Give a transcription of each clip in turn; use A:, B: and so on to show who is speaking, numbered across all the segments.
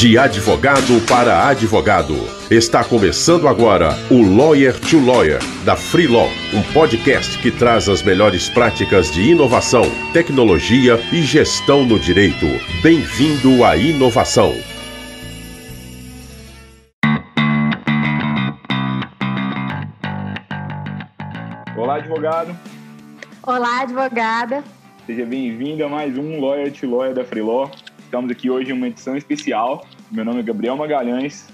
A: De advogado para advogado. Está começando agora o Lawyer to Lawyer, da Free Law, um podcast que traz as melhores práticas de inovação, tecnologia e gestão no direito. Bem-vindo à inovação.
B: Olá, advogado.
C: Olá, advogada.
B: Seja bem-vindo a mais um Lawyer to Lawyer da Free Law. Estamos aqui hoje em uma edição especial. Meu nome é Gabriel Magalhães.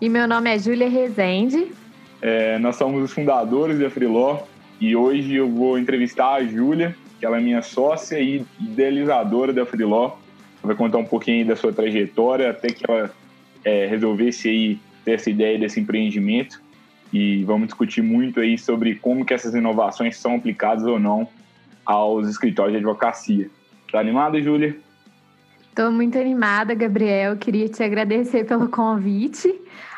C: E meu nome é Júlia Rezende.
B: É, nós somos os fundadores da Freeló e hoje eu vou entrevistar a Júlia, que ela é minha sócia e idealizadora da Freeló. Vai contar um pouquinho da sua trajetória até que ela é, resolvesse aí ter essa ideia desse empreendimento e vamos discutir muito aí sobre como que essas inovações são aplicadas ou não aos escritórios de advocacia. Tá animada, Júlia?
C: Estou muito animada, Gabriel. Queria te agradecer pelo convite.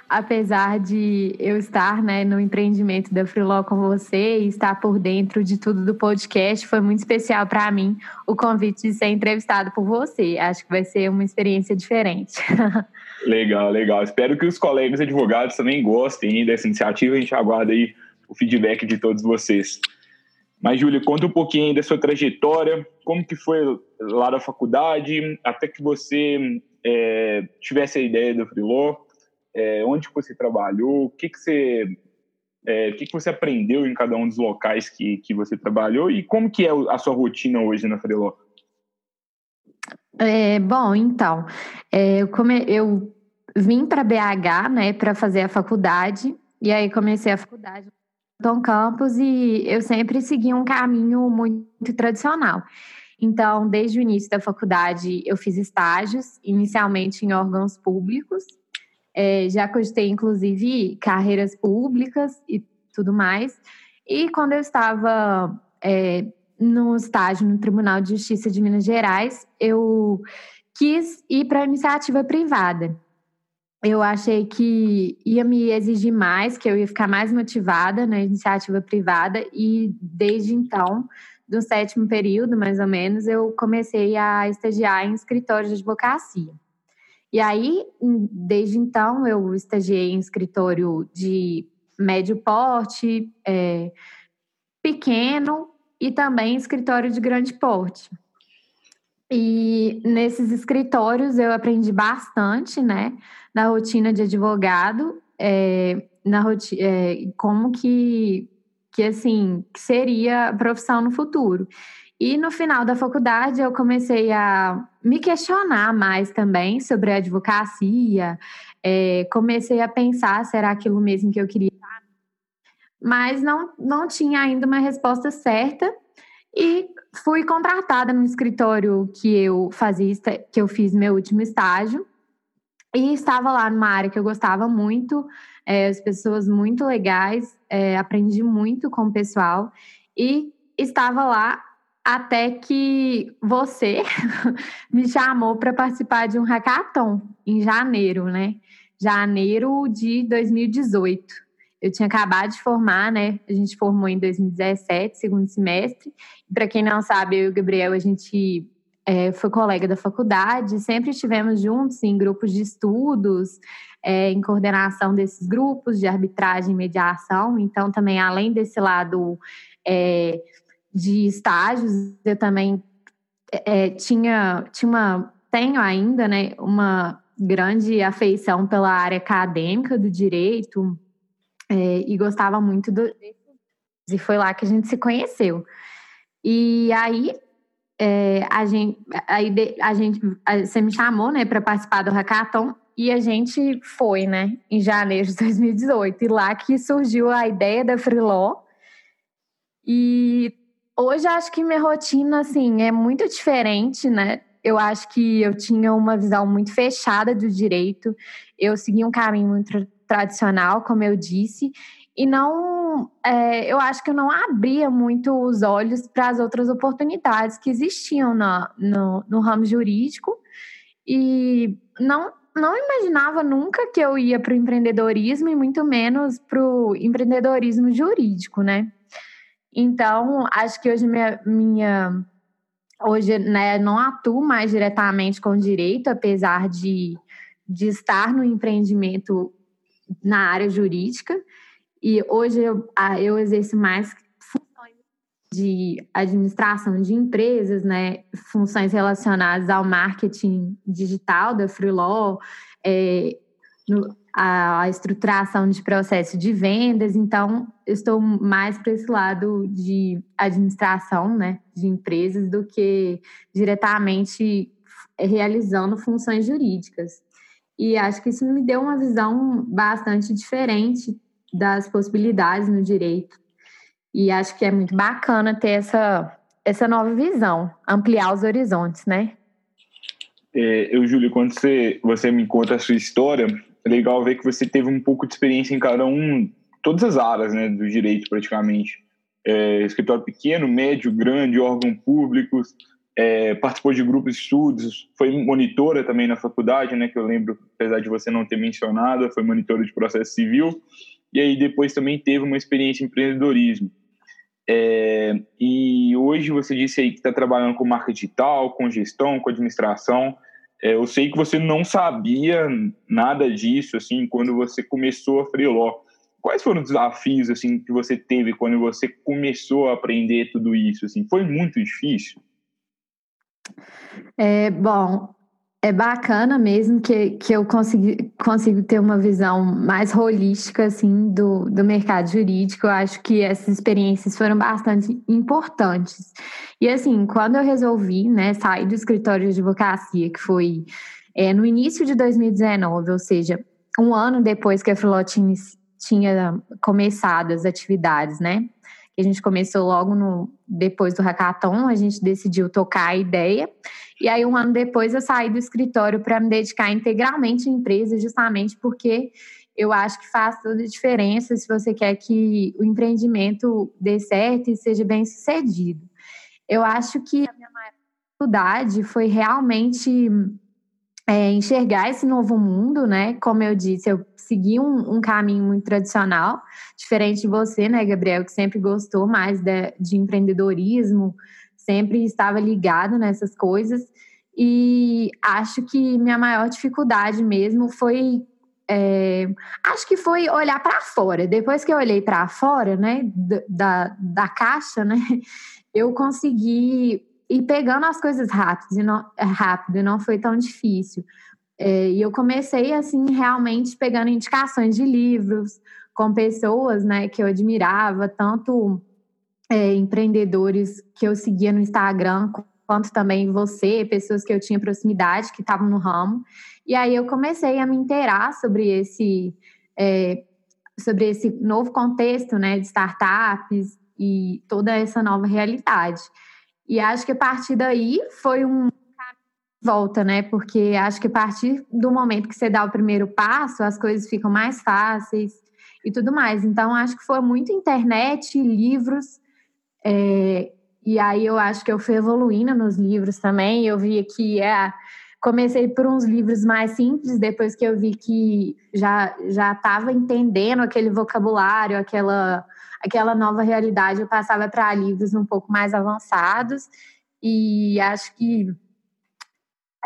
C: Apesar de eu estar né, no empreendimento da Freeló com você e estar por dentro de tudo do podcast, foi muito especial para mim o convite de ser entrevistado por você. Acho que vai ser uma experiência diferente.
B: Legal, legal. Espero que os colegas advogados também gostem dessa iniciativa. A gente aguarda aí o feedback de todos vocês. Mas, Júlia, conta um pouquinho da sua trajetória, como que foi lá da faculdade, até que você é, tivesse a ideia do Freeló, é, onde você trabalhou, o que, que você é, o que, que você aprendeu em cada um dos locais que, que você trabalhou e como que é a sua rotina hoje na Freeló?
C: É, bom, então, é, eu, come, eu vim para BH, né, para fazer a faculdade, e aí comecei a faculdade Tom Campos e eu sempre segui um caminho muito tradicional. Então, desde o início da faculdade, eu fiz estágios, inicialmente em órgãos públicos. É, já cogitei, inclusive, carreiras públicas e tudo mais. E quando eu estava é, no estágio no Tribunal de Justiça de Minas Gerais, eu quis ir para a iniciativa privada eu achei que ia me exigir mais, que eu ia ficar mais motivada na iniciativa privada e desde então, do sétimo período, mais ou menos, eu comecei a estagiar em escritório de advocacia. E aí, desde então, eu estagiei em escritório de médio porte, é, pequeno e também escritório de grande porte. E nesses escritórios eu aprendi bastante, né? Na rotina de advogado, é, na rotina, é, como que, que assim que seria a profissão no futuro. E no final da faculdade eu comecei a me questionar mais também sobre a advocacia. É, comecei a pensar, será aquilo mesmo que eu queria? Mas não, não tinha ainda uma resposta certa. E fui contratada no escritório que eu fazia, que eu fiz meu último estágio. E estava lá numa área que eu gostava muito, é, as pessoas muito legais, é, aprendi muito com o pessoal. E estava lá até que você me chamou para participar de um hackathon em janeiro, né? Janeiro de 2018 eu tinha acabado de formar, né? A gente formou em 2017, segundo semestre. Para quem não sabe, eu e o Gabriel, a gente é, foi colega da faculdade, sempre estivemos juntos em grupos de estudos, é, em coordenação desses grupos de arbitragem e mediação. Então, também, além desse lado é, de estágios, eu também é, tinha, tinha uma, tenho ainda, né, uma grande afeição pela área acadêmica do direito, é, e gostava muito do. E foi lá que a gente se conheceu. E aí, é, a gente, aí a gente, você me chamou, né, para participar do hackathon e a gente foi, né, em janeiro de 2018. E lá que surgiu a ideia da Freeló. E hoje acho que minha rotina, assim, é muito diferente, né? Eu acho que eu tinha uma visão muito fechada do direito. Eu segui um caminho muito tradicional, como eu disse, e não, é, eu acho que eu não abria muito os olhos para as outras oportunidades que existiam na, no, no ramo jurídico e não não imaginava nunca que eu ia para o empreendedorismo e muito menos para o empreendedorismo jurídico, né? Então, acho que hoje minha, minha hoje né, não atuo mais diretamente com direito, apesar de de estar no empreendimento na área jurídica e hoje eu, eu exerço mais funções de administração de empresas, né, funções relacionadas ao marketing digital da Freelaw, é, a, estruturação de processo de vendas, então eu estou mais para esse lado de administração né, de empresas do que diretamente realizando funções jurídicas. E acho que isso me deu uma visão bastante diferente das possibilidades no direito. E acho que é muito bacana ter essa, essa nova visão, ampliar os horizontes, né?
B: É, eu, Júlio, quando você, você me conta a sua história, é legal ver que você teve um pouco de experiência em cada um, todas as áreas né, do direito, praticamente. É, escritório pequeno, médio, grande, órgão públicos, é, participou de grupos de estudos, foi monitora também na faculdade, né, que eu lembro, apesar de você não ter mencionado, foi monitora de processo civil, e aí depois também teve uma experiência em empreendedorismo. É, e hoje você disse aí que está trabalhando com marketing digital, com gestão, com administração. É, eu sei que você não sabia nada disso assim quando você começou a freeló. Quais foram os desafios assim que você teve quando você começou a aprender tudo isso? Assim, foi muito difícil?
C: É, bom, é bacana mesmo que, que eu consegui, consigo ter uma visão mais holística assim do, do mercado jurídico. Eu acho que essas experiências foram bastante importantes. E assim, quando eu resolvi né, sair do escritório de advocacia, que foi é, no início de 2019, ou seja, um ano depois que a Filotine tinha começado as atividades, né? A gente começou logo no, depois do hackathon, a gente decidiu tocar a ideia. E aí, um ano depois, eu saí do escritório para me dedicar integralmente à empresa, justamente porque eu acho que faz toda a diferença se você quer que o empreendimento dê certo e seja bem sucedido. Eu acho que a minha maior dificuldade foi realmente é, enxergar esse novo mundo, né? Como eu disse, eu segui um, um, caminho muito tradicional, diferente de você, né, Gabriel, que sempre gostou mais de, de empreendedorismo, sempre estava ligado nessas coisas. E acho que minha maior dificuldade mesmo foi. É, acho que foi olhar para fora. Depois que eu olhei para fora, né, da, da caixa, né, eu consegui ir pegando as coisas rápido e não, rápido, não foi tão difícil. É, e eu comecei, assim, realmente pegando indicações de livros com pessoas, né, que eu admirava, tanto é, empreendedores que eu seguia no Instagram, quanto também você, pessoas que eu tinha proximidade, que estavam no ramo. E aí eu comecei a me inteirar sobre esse, é, sobre esse novo contexto, né, de startups e toda essa nova realidade. E acho que a partir daí foi um volta, né? Porque acho que a partir do momento que você dá o primeiro passo, as coisas ficam mais fáceis e tudo mais. Então, acho que foi muito internet, livros. É, e aí eu acho que eu fui evoluindo nos livros também. Eu vi que é, comecei por uns livros mais simples, depois que eu vi que já já estava entendendo aquele vocabulário, aquela aquela nova realidade, eu passava para livros um pouco mais avançados. E acho que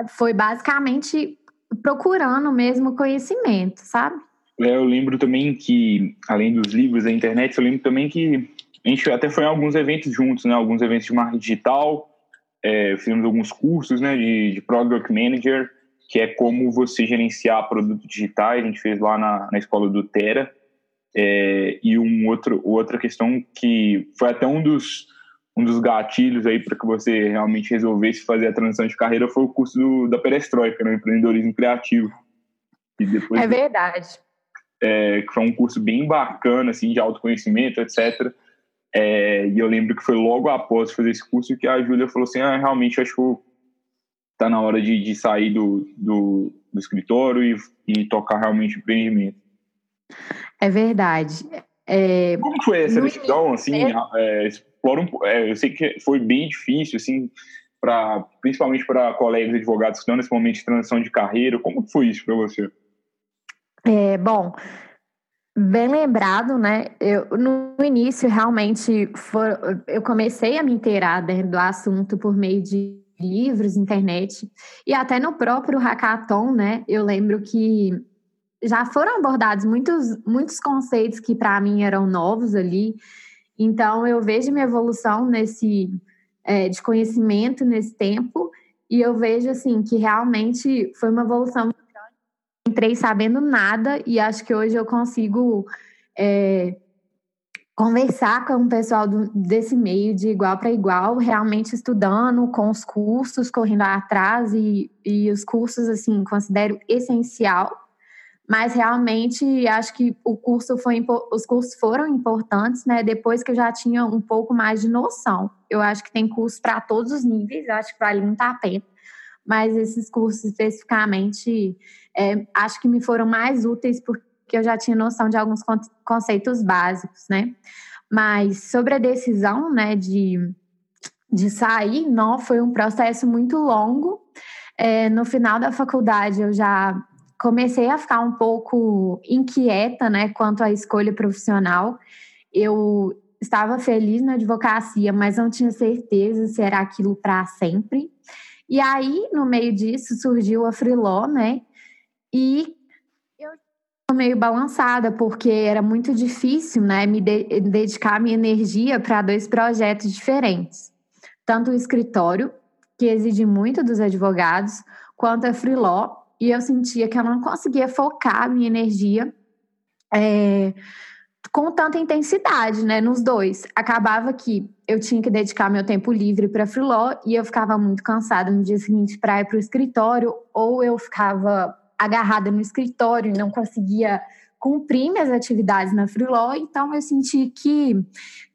C: foi basicamente procurando mesmo conhecimento, sabe?
B: É, eu lembro também que, além dos livros da internet, eu lembro também que a gente até foi em alguns eventos juntos, né? Alguns eventos de marketing digital, é, fizemos alguns cursos, né? De, de Product Manager, que é como você gerenciar produtos digitais. A gente fez lá na, na escola do Tera. É, e um outro, outra questão que foi até um dos um dos gatilhos aí para que você realmente resolvesse fazer a transição de carreira foi o curso do, da Perestroika, no né, empreendedorismo criativo.
C: E depois, é verdade.
B: É, que foi um curso bem bacana, assim, de autoconhecimento, etc. É, e eu lembro que foi logo após fazer esse curso que a Júlia falou assim, ah, realmente acho que tá na hora de, de sair do, do, do escritório e, e tocar realmente empreendimento.
C: É verdade.
B: É, Como foi essa decisão, assim, é, explora um, é, eu sei que foi bem difícil, assim, para principalmente para colegas advogados que estão nesse momento de transição de carreira. Como foi isso para você?
C: É, bom, bem lembrado, né? Eu, no início, realmente, for, eu comecei a me inteirar do assunto por meio de livros, internet, e até no próprio hackathon, né? Eu lembro que já foram abordados muitos, muitos conceitos que para mim eram novos ali. Então eu vejo minha evolução nesse é, de conhecimento nesse tempo e eu vejo assim que realmente foi uma evolução. Entrei sabendo nada e acho que hoje eu consigo é, conversar com o pessoal do, desse meio de igual para igual, realmente estudando com os cursos, correndo atrás e, e os cursos, assim, considero essencial, mas realmente acho que o curso foi, os cursos foram importantes, né, depois que eu já tinha um pouco mais de noção. Eu acho que tem cursos para todos os níveis, acho que vale muito a pena, mas esses cursos especificamente, é, acho que me foram mais úteis porque que eu já tinha noção de alguns conceitos básicos, né? Mas sobre a decisão, né, de, de sair, não, foi um processo muito longo. É, no final da faculdade, eu já comecei a ficar um pouco inquieta, né, quanto à escolha profissional. Eu estava feliz na advocacia, mas não tinha certeza se era aquilo para sempre. E aí, no meio disso, surgiu a Freeló, né? E meio balançada, porque era muito difícil, né, me de dedicar minha energia para dois projetos diferentes. Tanto o escritório, que exige muito dos advogados, quanto a freeló, e eu sentia que eu não conseguia focar minha energia é, com tanta intensidade, né, nos dois. Acabava que eu tinha que dedicar meu tempo livre para freeló e eu ficava muito cansada no dia seguinte para ir para o escritório, ou eu ficava agarrada no escritório e não conseguia cumprir minhas atividades na Freeló, então eu senti que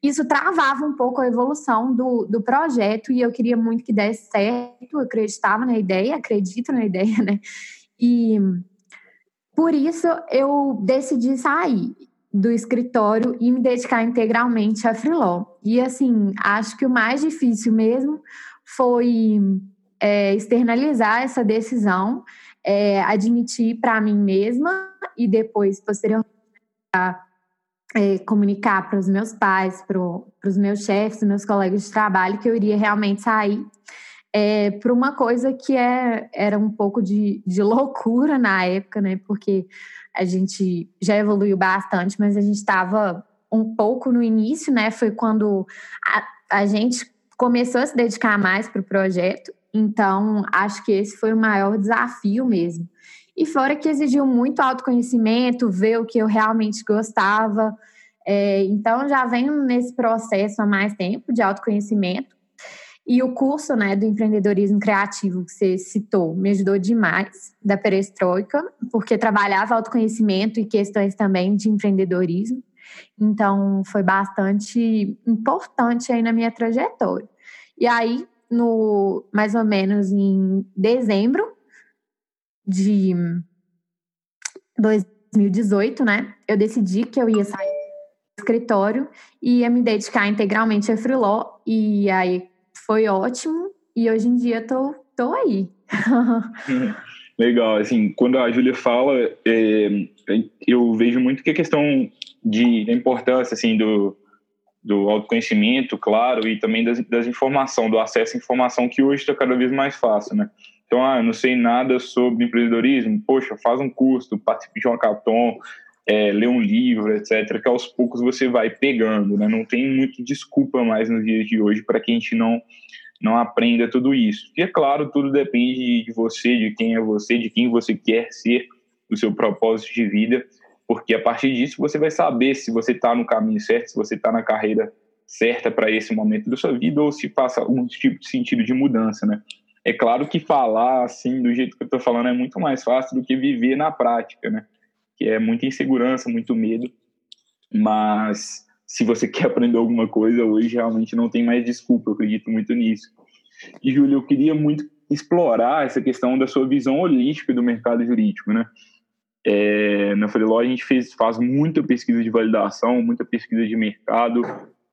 C: isso travava um pouco a evolução do, do projeto e eu queria muito que desse certo, eu acreditava na ideia, acredito na ideia, né? E por isso eu decidi sair do escritório e me dedicar integralmente à Freeló. E assim, acho que o mais difícil mesmo foi é, externalizar essa decisão é, admitir para mim mesma e depois, posteriormente, é, comunicar para os meus pais, para os meus chefes, meus colegas de trabalho, que eu iria realmente sair é, para uma coisa que é, era um pouco de, de loucura na época, né? Porque a gente já evoluiu bastante, mas a gente estava um pouco no início, né? Foi quando a, a gente começou a se dedicar mais para o projeto então, acho que esse foi o maior desafio mesmo. E fora que exigiu muito autoconhecimento, ver o que eu realmente gostava. É, então, já venho nesse processo há mais tempo de autoconhecimento. E o curso né, do empreendedorismo criativo que você citou me ajudou demais, da perestroika, porque trabalhava autoconhecimento e questões também de empreendedorismo. Então, foi bastante importante aí na minha trajetória. E aí, no mais ou menos em dezembro de 2018, né? Eu decidi que eu ia sair do escritório e ia me dedicar integralmente a freeló e aí foi ótimo e hoje em dia tô tô aí.
B: Legal, assim, quando a Júlia fala, é, eu vejo muito que a questão de, da importância, assim, do, do autoconhecimento, claro, e também das, das informação, do acesso à informação que hoje está cada vez mais fácil, né? Então, ah, eu não sei nada sobre empreendedorismo, poxa, faz um curso, participe de um hackathon, é, lê um livro, etc., que aos poucos você vai pegando, né? Não tem muito desculpa mais nos dias de hoje para que a gente não, não aprenda tudo isso. E é claro, tudo depende de você, de quem é você, de quem você quer ser, do seu propósito de vida porque a partir disso você vai saber se você está no caminho certo, se você está na carreira certa para esse momento da sua vida ou se passa algum tipo de sentido de mudança, né? É claro que falar assim do jeito que eu estou falando é muito mais fácil do que viver na prática, né? Que é muita insegurança, muito medo, mas se você quer aprender alguma coisa hoje realmente não tem mais desculpa, eu acredito muito nisso. E Júlio, eu queria muito explorar essa questão da sua visão holística do mercado jurídico, né? É, na Freeló a gente fez, faz muita pesquisa de validação, muita pesquisa de mercado.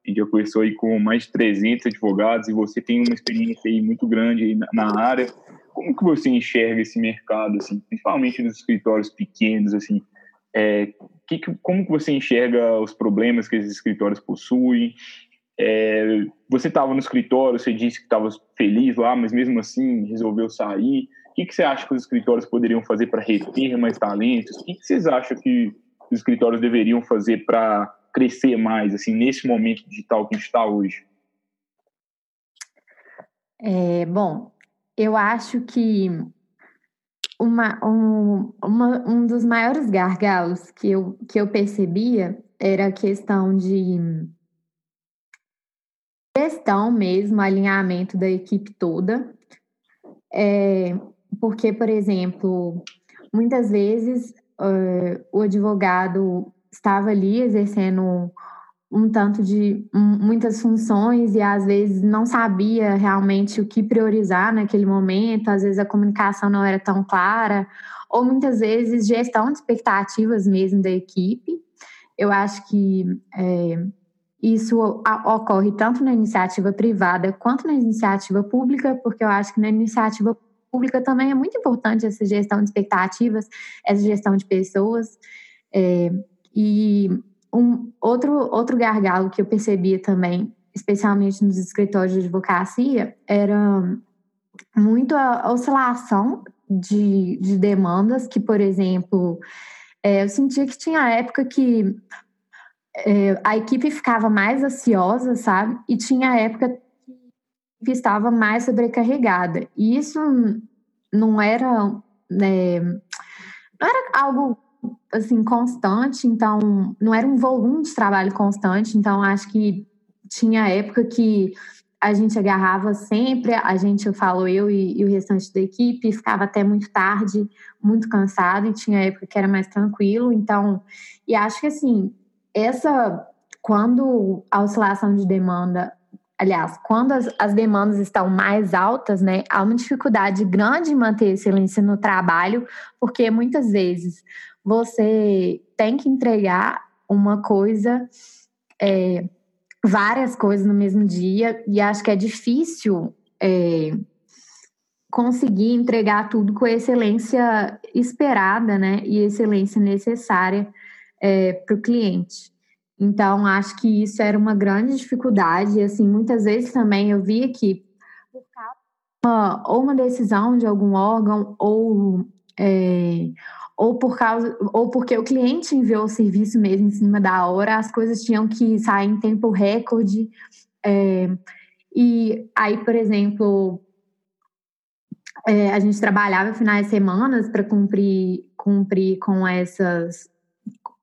B: Gente já conversou aí com mais de 300 advogados e você tem uma experiência aí muito grande na, na área. Como que você enxerga esse mercado, assim, principalmente nos escritórios pequenos, assim? É, que, como você enxerga os problemas que esses escritórios possuem? É, você estava no escritório, você disse que estava feliz lá, mas mesmo assim resolveu sair. O que, que você acha que os escritórios poderiam fazer para reter mais talentos? O que, que vocês acham que os escritórios deveriam fazer para crescer mais, assim, nesse momento digital que a gente está hoje?
C: É, bom, eu acho que uma, um, uma, um dos maiores gargalos que eu, que eu percebia era a questão de gestão mesmo, alinhamento da equipe toda. É, porque, por exemplo, muitas vezes uh, o advogado estava ali exercendo um tanto de muitas funções e às vezes não sabia realmente o que priorizar naquele momento, às vezes a comunicação não era tão clara, ou muitas vezes gestão de expectativas mesmo da equipe. Eu acho que é, isso ocorre tanto na iniciativa privada quanto na iniciativa pública, porque eu acho que na iniciativa pública também é muito importante essa gestão de expectativas, essa gestão de pessoas. É, e um outro, outro gargalo que eu percebia também, especialmente nos escritórios de advocacia, era muito a oscilação de, de demandas, que, por exemplo, é, eu sentia que tinha época que é, a equipe ficava mais ansiosa, sabe? E tinha época que estava mais sobrecarregada. E isso não era, né, não era algo assim constante, então não era um volume de trabalho constante, então acho que tinha época que a gente agarrava sempre, a gente, eu falo eu e, e, o restante da equipe, ficava até muito tarde, muito cansado, e tinha época que era mais tranquilo, então, e acho que assim, essa, quando a oscilação de demanda aliás, quando as, as, demandas estão mais altas, né, há uma dificuldade grande em manter excelência no trabalho, porque muitas vezes você tem que entregar uma coisa, é, várias coisas no mesmo dia, e acho que é difícil é, conseguir entregar tudo com a excelência esperada, né, e excelência necessária é, para o cliente. Então, acho que isso era uma grande dificuldade, e assim, muitas vezes também eu via que por causa uma, ou uma decisão de algum órgão ou é, ou por causa ou porque o cliente enviou o serviço mesmo em cima da hora, as coisas tinham que sair em tempo recorde. É, e aí, por exemplo, é, a gente trabalhava finais de semana para cumprir, cumprir com essas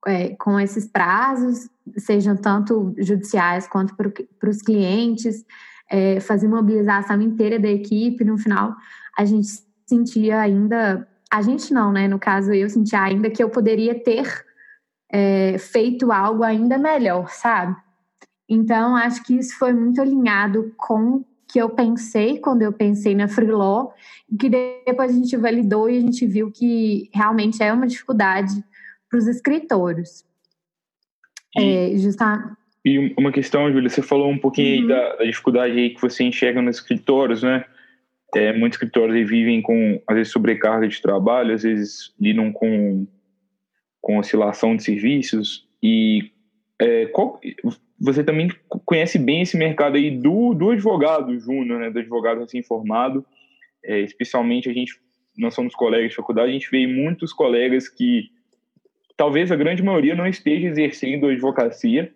C: é, com esses prazos, sejam tanto judiciais quanto para os clientes, é, fazer mobilização inteira da equipe. No final, a gente sentia ainda a gente não, né? No caso, eu senti ainda que eu poderia ter é, feito algo ainda melhor, sabe? Então, acho que isso foi muito alinhado com o que eu pensei quando eu pensei na Freeló, que depois a gente validou e a gente viu que realmente é uma dificuldade para os escritórios.
B: E, é, justa... e uma questão, Júlia, você falou um pouquinho uhum. da, da dificuldade que você enxerga nos escritórios, né? É, muitos escritórios vivem com, às vezes, sobrecarga de trabalho, às vezes lidam com, com oscilação de serviços. E é, qual, você também conhece bem esse mercado aí do, do advogado júnior, né, do advogado recém-formado. É, especialmente, a gente, nós somos colegas de faculdade, a gente vê muitos colegas que talvez a grande maioria não esteja exercendo advocacia,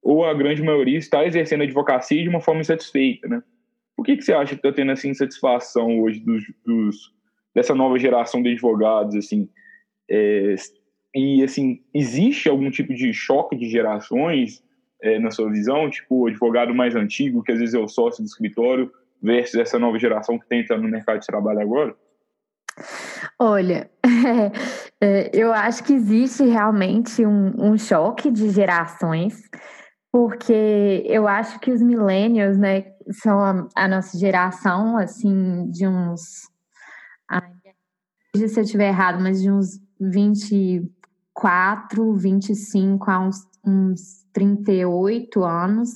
B: ou a grande maioria está exercendo advocacia de uma forma insatisfeita, né? Por que, que você acha que está tendo essa insatisfação hoje dos, dos, dessa nova geração de advogados, assim? É, e, assim, existe algum tipo de choque de gerações é, na sua visão? Tipo, o advogado mais antigo, que às vezes é o sócio do escritório, versus essa nova geração que está entrando no mercado de trabalho agora?
C: Olha, é, eu acho que existe realmente um, um choque de gerações, porque eu acho que os millennials, né, são a, a nossa geração, assim, de uns. Se eu estiver errado, mas de uns 24, 25 a uns, uns 38 anos.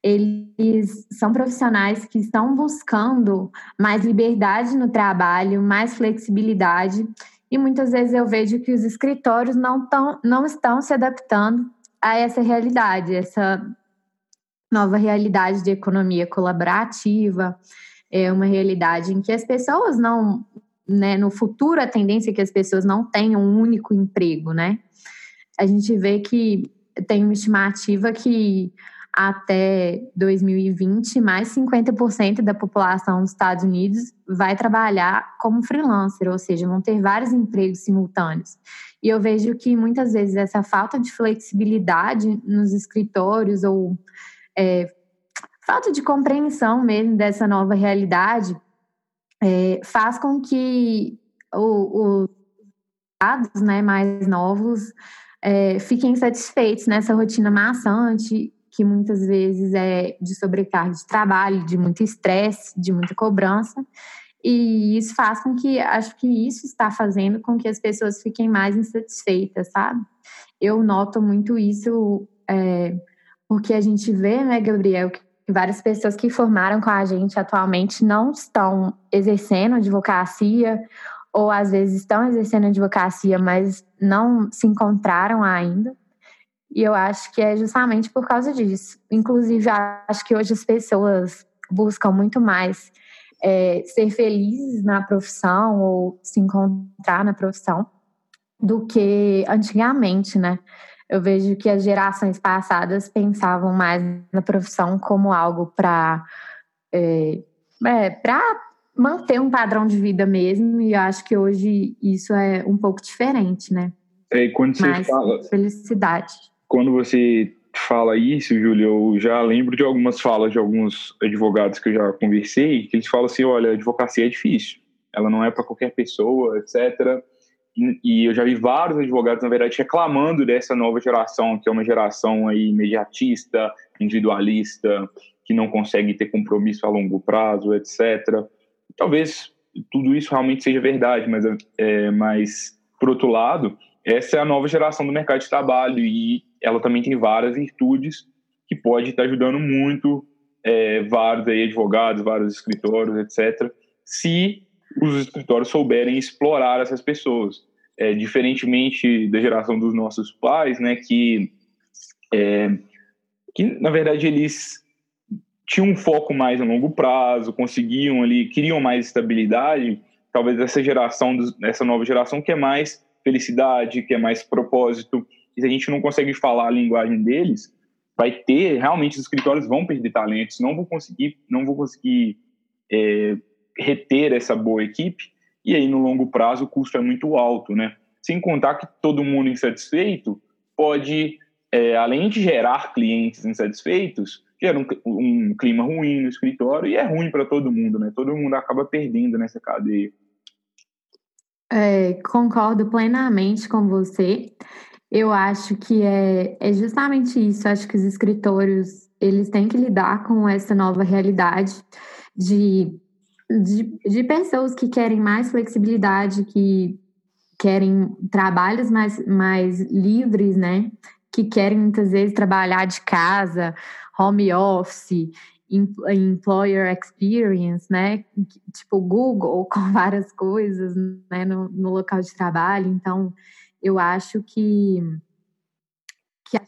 C: Eles são profissionais que estão buscando mais liberdade no trabalho, mais flexibilidade, e muitas vezes eu vejo que os escritórios não, tão, não estão se adaptando a essa realidade, essa nova realidade de economia colaborativa, é uma realidade em que as pessoas não, né, no futuro a tendência é que as pessoas não tenham um único emprego, né? A gente vê que tem uma estimativa que até 2020, mais 50% da população dos Estados Unidos vai trabalhar como freelancer, ou seja, vão ter vários empregos simultâneos. E eu vejo que muitas vezes essa falta de flexibilidade nos escritórios ou é, falta de compreensão mesmo dessa nova realidade é, faz com que os dados né, mais novos é, fiquem satisfeitos nessa rotina maçante, que muitas vezes é de sobrecarga de trabalho, de muito estresse, de muita cobrança. E isso faz com que, acho que isso está fazendo com que as pessoas fiquem mais insatisfeitas, sabe? Eu noto muito isso, é, porque a gente vê, né, Gabriel, que várias pessoas que formaram com a gente atualmente não estão exercendo advocacia, ou às vezes estão exercendo advocacia, mas não se encontraram ainda. E eu acho que é justamente por causa disso. Inclusive, acho que hoje as pessoas buscam muito mais é, ser felizes na profissão ou se encontrar na profissão do que antigamente, né? Eu vejo que as gerações passadas pensavam mais na profissão como algo para é, é, para manter um padrão de vida mesmo, e eu acho que hoje isso é um pouco diferente, né?
B: É, quando você
C: Mais
B: fala,
C: felicidade.
B: quando você fala isso, Júlio, eu já lembro de algumas falas de alguns advogados que eu já conversei, que eles falam assim, olha, advocacia é difícil, ela não é para qualquer pessoa, etc., e eu já vi vários advogados, na verdade, reclamando dessa nova geração, que é uma geração aí imediatista, individualista, que não consegue ter compromisso a longo prazo, etc. Talvez tudo isso realmente seja verdade, mas, é, mas por outro lado, essa é a nova geração do mercado de trabalho e ela também tem várias virtudes que pode estar ajudando muito é, vários aí advogados, vários escritórios, etc., se os escritórios souberem explorar essas pessoas é, diferentemente da geração dos nossos pais, né, que, é, que na verdade eles tinham um foco mais a longo prazo, conseguiam ali, queriam mais estabilidade, talvez essa geração, essa nova geração quer mais felicidade, quer mais propósito, e se a gente não consegue falar a linguagem deles, vai ter, realmente os escritórios vão perder talentos, não vão conseguir, não vão conseguir é, reter essa boa equipe, e aí no longo prazo o custo é muito alto, né? Sem contar que todo mundo insatisfeito pode, é, além de gerar clientes insatisfeitos, gera um, um, clima ruim no escritório e é ruim para todo mundo, né? Todo mundo acaba perdendo nessa cadeia.
C: É, concordo plenamente com você. Eu acho que é, é justamente isso. Acho que os escritórios eles têm que lidar com essa nova realidade de de, de pessoas que querem mais flexibilidade, que querem trabalhos mais, mais livres, né? Que querem muitas vezes trabalhar de casa, home office, employer experience, né? Tipo Google com várias coisas, né? No, no local de trabalho. Então, eu acho que que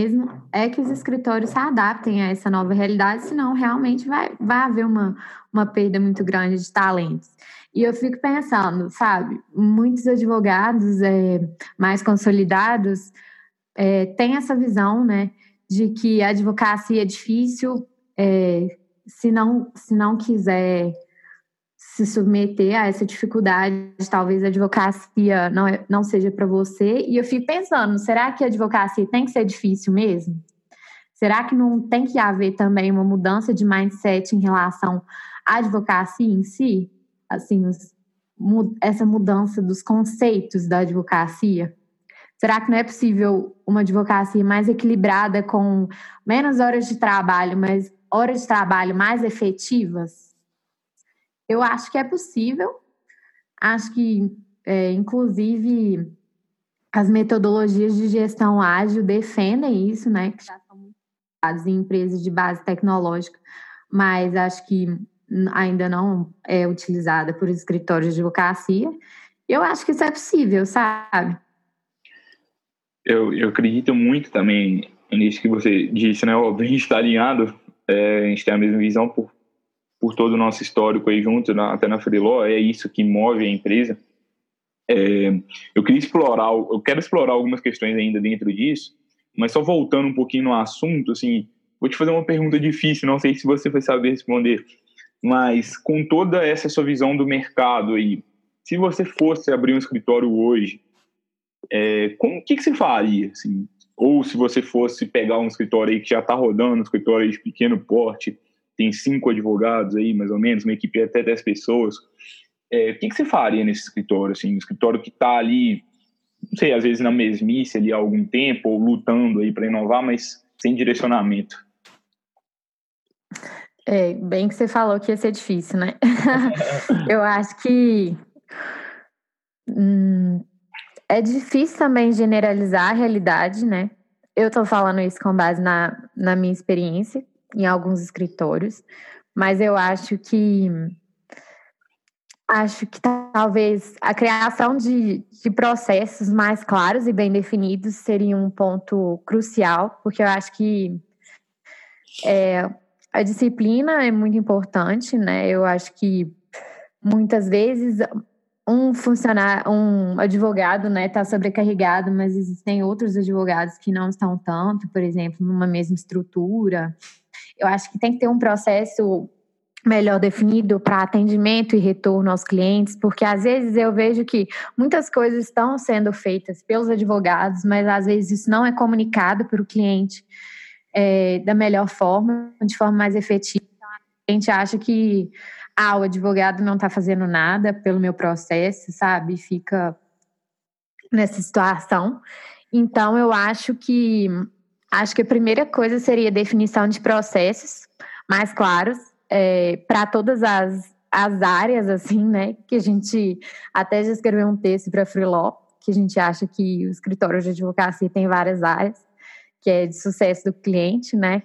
C: mesmo é que os escritórios se adaptem a essa nova realidade, senão realmente vai, vai haver uma, uma perda muito grande de talentos. E eu fico pensando, sabe, muitos advogados é, mais consolidados é, têm essa visão, né, de que a advocacia é difícil, é, se, não, se não quiser se submeter a essa dificuldade, talvez a advocacia não, é, não seja para você. E eu fico pensando, será que a advocacia tem que ser difícil mesmo? Será que não tem que haver também uma mudança de mindset em relação à advocacia em si? Assim, os, essa mudança dos conceitos da advocacia? Será que não é possível uma advocacia mais equilibrada, com menos horas de trabalho, mas horas de trabalho mais efetivas? Eu acho que é possível. Acho que, é, inclusive, as metodologias de gestão ágil defendem isso, né? Que já são usadas em empresas de base tecnológica, mas acho que ainda não é utilizada por escritórios de advocacia. Eu acho que isso é possível, sabe?
B: Eu, eu acredito muito também nisso que você disse, né? Óbvio, a gente está alinhado, é, a gente tem a mesma visão por, por todo o nosso histórico aí junto, na, até na Freeló, é isso que move a empresa. É, eu queria explorar, eu quero explorar algumas questões ainda dentro disso, mas só voltando um pouquinho no assunto, assim, vou te fazer uma pergunta difícil, não sei se você vai saber responder, mas com toda essa sua visão do mercado aí, se você fosse abrir um escritório hoje, é, como que, que você faria, assim? Ou se você fosse pegar um escritório aí que já está rodando, um escritório de pequeno porte, tem cinco advogados aí, mais ou menos, uma equipe até dez pessoas, é, o que, que você faria nesse escritório, assim, um escritório que está ali, não sei, às vezes na mesmice ali há algum tempo, ou lutando aí para inovar, mas sem direcionamento?
C: É, bem que você falou que ia ser difícil, né? Eu acho que hum, é difícil também generalizar a realidade, né? Eu estou falando isso com base na, na minha experiência em alguns escritórios, mas eu acho que acho que talvez a criação de, de processos mais claros e bem definidos seria um ponto crucial, porque eu acho que é, a disciplina é muito importante, né? Eu acho que muitas vezes um funcionário, um advogado, né, está sobrecarregado, mas existem outros advogados que não estão tanto, por exemplo, numa mesma estrutura. Eu acho que tem que ter um processo melhor definido para atendimento e retorno aos clientes, porque às vezes eu vejo que muitas coisas estão sendo feitas pelos advogados, mas às vezes isso não é comunicado para o cliente é, da melhor forma, de forma mais efetiva. A gente acha que ah, o advogado não está fazendo nada pelo meu processo, sabe? Fica nessa situação. Então, eu acho que acho que a primeira coisa seria definição de processos mais claros é, para todas as, as áreas, assim, né? Que a gente até já escreveu um texto para a Freeló, que a gente acha que o escritório de advocacia tem várias áreas, que é de sucesso do cliente, né?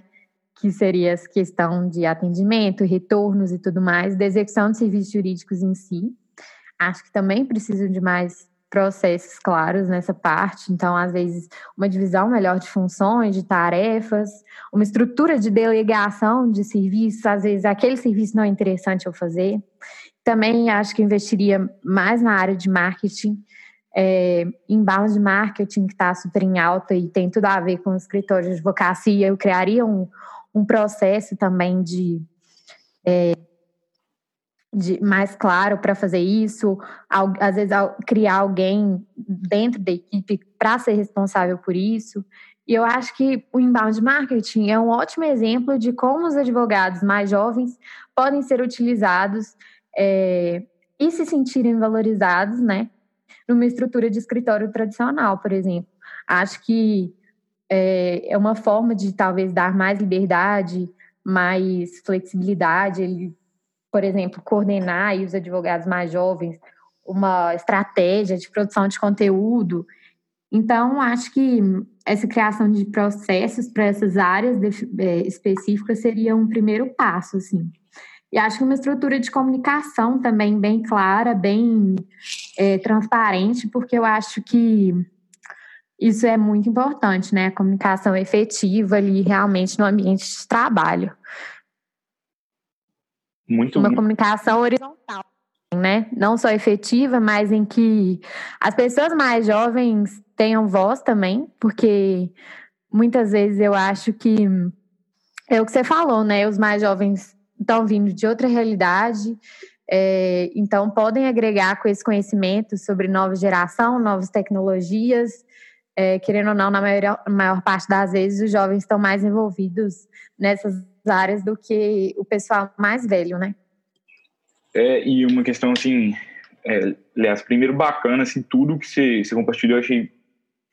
C: que seria essa questão de atendimento, retornos e tudo mais, da execução de serviços jurídicos em si. Acho que também precisam de mais processos claros nessa parte, então, às vezes, uma divisão melhor de funções, de tarefas, uma estrutura de delegação de serviços, às vezes aquele serviço não é interessante eu fazer. Também acho que investiria mais na área de marketing, é, inbound de marketing que está super em alta e tem tudo a ver com escritório de advocacia, eu criaria um, um processo também de, é, de mais claro para fazer isso, às vezes criar alguém dentro da equipe para ser responsável por isso. E eu acho que o inbound marketing é um ótimo exemplo de como os advogados mais jovens podem ser utilizados é, e se sentirem valorizados, né? Numa estrutura de escritório tradicional, por exemplo. Acho que é, é uma forma de talvez dar mais liberdade, mais flexibilidade. Por exemplo, coordenar os advogados mais jovens uma estratégia de produção de conteúdo. Então, acho que essa criação de processos para essas áreas é, específicas seria um primeiro passo, assim. E acho que uma estrutura de comunicação também bem clara, bem é, transparente, porque eu acho que isso é muito importante, né? A comunicação efetiva ali realmente no ambiente de trabalho.
B: Muito
C: Uma comunicação horizontal, né? Não só efetiva, mas em que as pessoas mais jovens tenham voz também, porque muitas vezes eu acho que é o que você falou, né? Os mais jovens estão vindo de outra realidade, é, então podem agregar com esse conhecimento sobre nova geração, novas tecnologias, é, querendo ou não, na maior, maior parte das vezes, os jovens estão mais envolvidos nessas áreas do que o pessoal mais velho, né?
B: É, e uma questão assim, é, aliás, primeiro bacana, assim, tudo que você, você compartilhou, eu achei,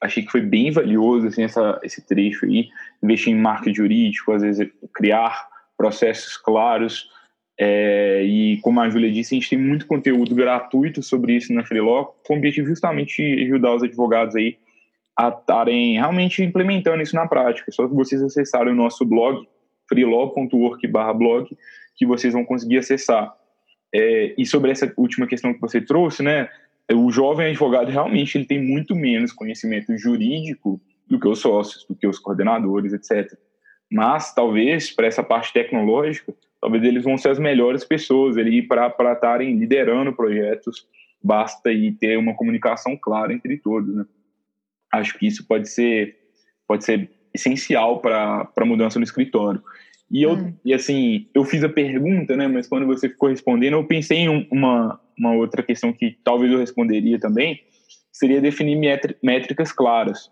B: achei que foi bem valioso, assim, essa, esse trecho aí, investir em marketing jurídico, às vezes criar processos claros, é, e como a Júlia disse, a gente tem muito conteúdo gratuito sobre isso na Freeló, com o objetivo justamente de ajudar os advogados aí a estarem realmente implementando isso na prática. Só que vocês acessarem o nosso blog, freelaw.org/blog, que vocês vão conseguir acessar. É, e sobre essa última questão que você trouxe, né, o jovem advogado realmente ele tem muito menos conhecimento jurídico do que os sócios, do que os coordenadores, etc. Mas talvez para essa parte tecnológica, talvez eles vão ser as melhores pessoas ali para estarem liderando projetos. Basta aí ter uma comunicação clara entre todos, né? Acho que isso pode ser pode ser essencial para a mudança no escritório. E eu, hum. e assim, eu fiz a pergunta, né? Mas quando você ficou respondendo, eu pensei em uma, uma outra questão que talvez eu responderia também, seria definir métricas claras.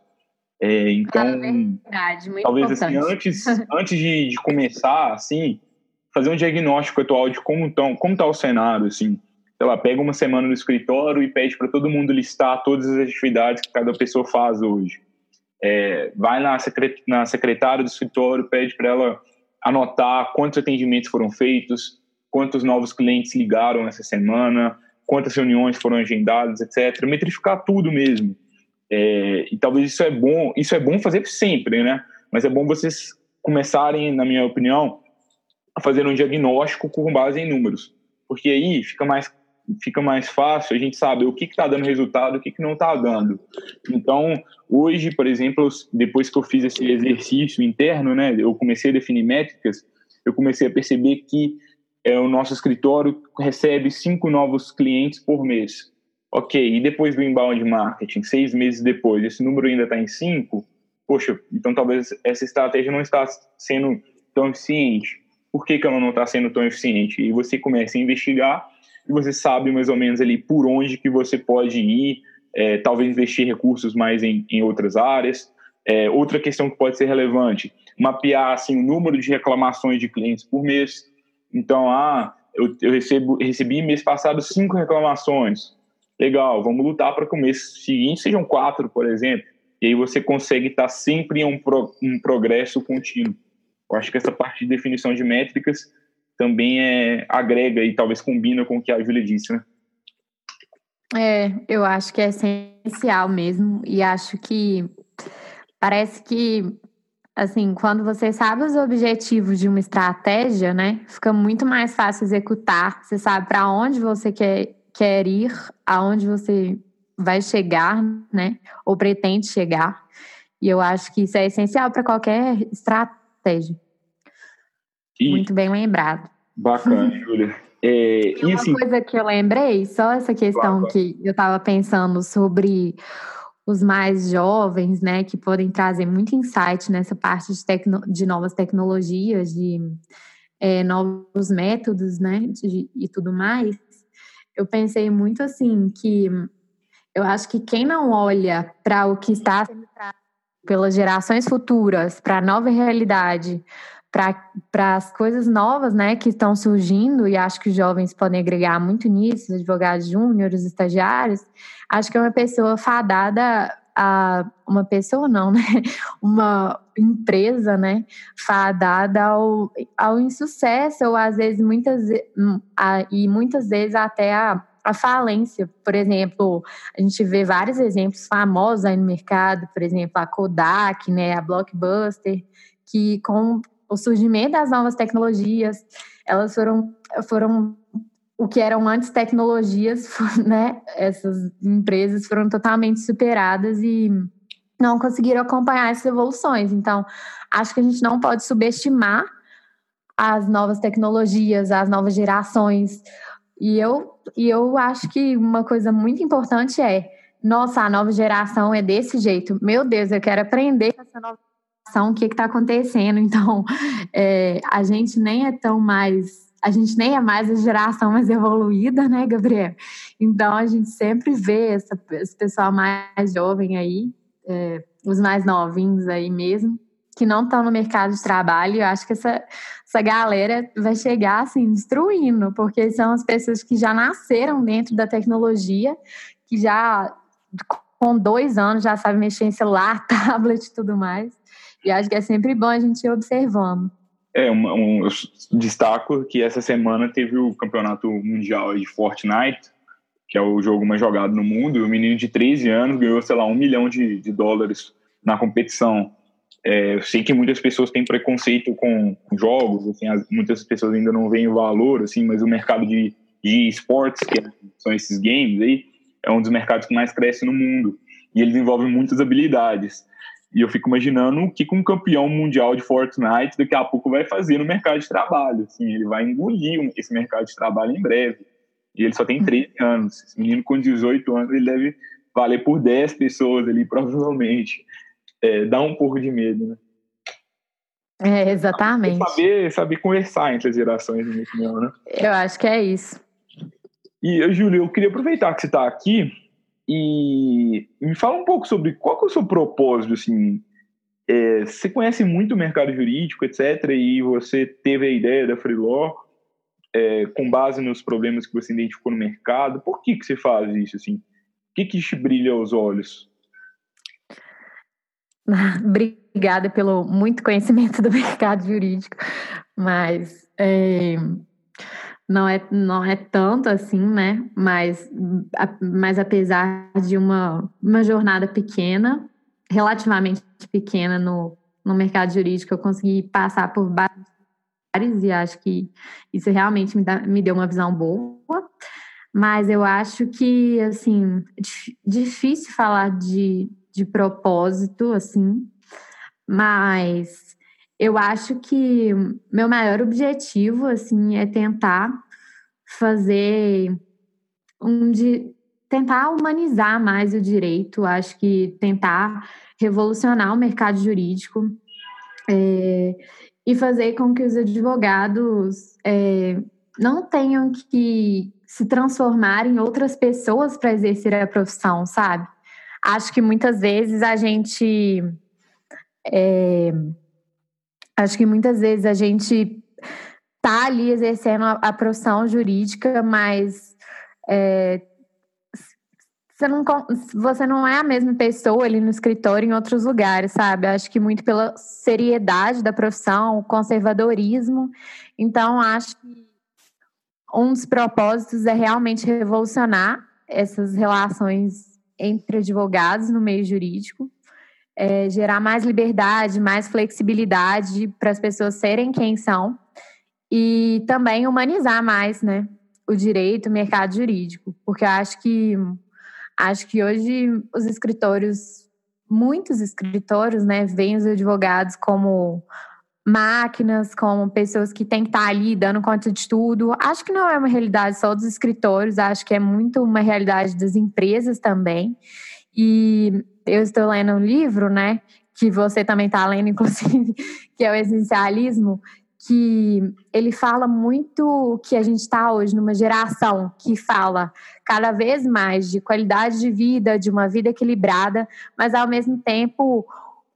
B: É, então, ah, verdade, muito talvez assim, importante. assim, antes, antes de, de, começar, assim, fazer um diagnóstico atual de como está como tá o cenário, assim, sei lá, pega uma semana no escritório e pede para todo mundo listar todas as atividades que cada pessoa faz hoje. É, vai na, secret, na secretária do escritório, pede para ela anotar quantos atendimentos foram feitos, quantos novos clientes ligaram essa semana, quantas reuniões foram agendadas, etc. Metrificar tudo mesmo. É, e talvez isso é bom, isso é bom fazer sempre, né? Mas é bom vocês começarem, na minha opinião, a fazer um diagnóstico com base em números, porque aí fica mais fica mais fácil a gente saber o que está dando resultado, o que, que não está dando. Então, hoje, por exemplo, depois que eu fiz esse exercício interno, né, eu comecei a definir métricas, eu comecei a perceber que é, o nosso escritório recebe cinco novos clientes por mês. Ok, e depois do inbound marketing, seis meses depois, esse número ainda está em cinco? Poxa, então talvez essa estratégia não está sendo tão eficiente. Por que, que ela não está sendo tão eficiente? E você começa a investigar e você sabe mais ou menos ali por onde que você pode ir, é, talvez investir recursos mais em, em outras áreas. É, outra questão que pode ser relevante, mapear assim, o número de reclamações de clientes por mês. Então, ah, eu, eu recebo, recebi mês passado cinco reclamações. Legal, vamos lutar para que o mês seguinte sejam quatro, por exemplo. E aí você consegue estar sempre em um, pro, um progresso contínuo. Eu acho que essa parte de definição de métricas também é, agrega e talvez combina com o que a Júlia disse, né?
C: É, eu acho que é essencial mesmo e acho que parece que assim, quando você sabe os objetivos de uma estratégia, né, fica muito mais fácil executar. Você sabe para onde você quer, quer ir, aonde você vai chegar, né, ou pretende chegar. E eu acho que isso é essencial para qualquer estratégia. E Muito bem lembrado.
B: Bacana, Júlia.
C: É, e uma assim, coisa que eu lembrei, só essa questão claro. que eu estava pensando sobre os mais jovens, né, que podem trazer muito insight nessa parte de, tecno, de novas tecnologias, de é, novos métodos, né, de, e tudo mais. Eu pensei muito assim que eu acho que quem não olha para o que está sendo pelas gerações futuras, para a nova realidade, para as coisas novas né, que estão surgindo, e acho que os jovens podem agregar muito nisso, os advogados júniores, estagiários, acho que é uma pessoa fadada a uma pessoa não, né? Uma empresa, né? Fadada ao, ao insucesso, ou às vezes muitas a, e muitas vezes até a, a falência. Por exemplo, a gente vê vários exemplos famosos aí no mercado, por exemplo, a Kodak, né? A Blockbuster, que com o surgimento das novas tecnologias, elas foram, foram o que eram antes tecnologias, né? Essas empresas foram totalmente superadas e não conseguiram acompanhar essas evoluções. Então, acho que a gente não pode subestimar as novas tecnologias, as novas gerações. E eu, e eu acho que uma coisa muito importante é: nossa, a nova geração é desse jeito. Meu Deus, eu quero aprender com essa nova o que está acontecendo. Então, é, a gente nem é tão mais. A gente nem é mais a geração mais evoluída, né, Gabriel? Então, a gente sempre vê essa, esse pessoal mais jovem aí, é, os mais novinhos aí mesmo, que não estão no mercado de trabalho. Eu acho que essa, essa galera vai chegar assim, destruindo, porque são as pessoas que já nasceram dentro da tecnologia, que já com dois anos já sabem mexer em celular, tablet e tudo mais. E acho que é sempre bom a gente ir observando.
B: É, um, um, eu destaco que essa semana teve o campeonato mundial de Fortnite, que é o jogo mais jogado no mundo, e o menino de 13 anos ganhou, sei lá, um milhão de, de dólares na competição. É, eu sei que muitas pessoas têm preconceito com, jogos, assim, as, muitas pessoas ainda não veem o valor, assim, mas o mercado de, de esportes, que são esses games aí, é um dos mercados que mais cresce no mundo. E ele desenvolve muitas habilidades. E eu fico imaginando o que um campeão mundial de Fortnite daqui a pouco vai fazer no mercado de trabalho. Assim, ele vai engolir esse mercado de trabalho em breve. E ele só tem 13 anos. Esse menino com 18 anos, ele deve valer por 10 pessoas ali, provavelmente. É, dá um pouco de medo, né?
C: É, exatamente.
B: Saber, saber conversar entre as gerações, na minha opinião, né?
C: Eu acho que é isso.
B: E, Júlio, eu queria aproveitar que você está aqui e me fala um pouco sobre qual é o seu propósito, assim. É, você conhece muito o mercado jurídico, etc., e você teve a ideia da Freeló é, com base nos problemas que você identificou no mercado. Por que, que você faz isso, assim? O que, que te brilha aos olhos?
C: Obrigada pelo muito conhecimento do mercado jurídico, mas é, não é, não é tanto assim, né? Mas, mas apesar de uma, uma jornada pequena, relativamente pequena no, no mercado jurídico, eu consegui passar por vários e acho que isso realmente me, dá, me deu uma visão boa. Mas eu acho que, assim, difícil falar de, de propósito, assim, mas eu acho que meu maior objetivo, assim, é tentar fazer um de tentar humanizar mais o direito, acho que tentar revolucionar o mercado jurídico é, e fazer com que os advogados é, não tenham que se transformar em outras pessoas para exercer a profissão, sabe? Acho que muitas vezes a gente é, Acho que muitas vezes a gente tá ali exercendo a, a profissão jurídica, mas é, você não, você não é a mesma pessoa ali no escritório em outros lugares, sabe? Acho que muito pela seriedade da profissão, o conservadorismo. Então, acho que um dos propósitos é realmente revolucionar essas relações entre advogados no meio jurídico é, gerar mais liberdade, mais flexibilidade para as pessoas serem quem são e também humanizar mais, né, o direito, o mercado jurídico, porque eu acho que acho que hoje os escritórios, muitos escritórios, né, veem os advogados como máquinas, como pessoas que têm que estar ali dando conta de tudo. Acho que não é uma realidade só dos escritórios, acho que é muito uma realidade das empresas também. E eu estou lendo um livro, né, que você também está lendo, inclusive, que é o Essencialismo, que ele fala muito que a gente está hoje numa geração que fala cada vez mais de qualidade de vida, de uma vida equilibrada, mas ao mesmo tempo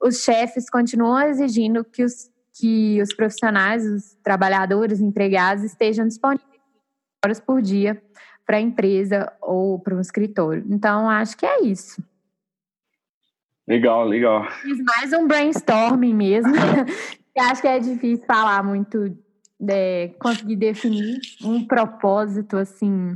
C: os chefes continuam exigindo que os, que os profissionais, os trabalhadores, empregados estejam disponíveis horas por dia para a empresa ou para um escritório. Então, acho que é isso.
B: Legal, legal.
C: Fiz mais um brainstorming mesmo. acho que é difícil falar muito, é, conseguir definir um propósito assim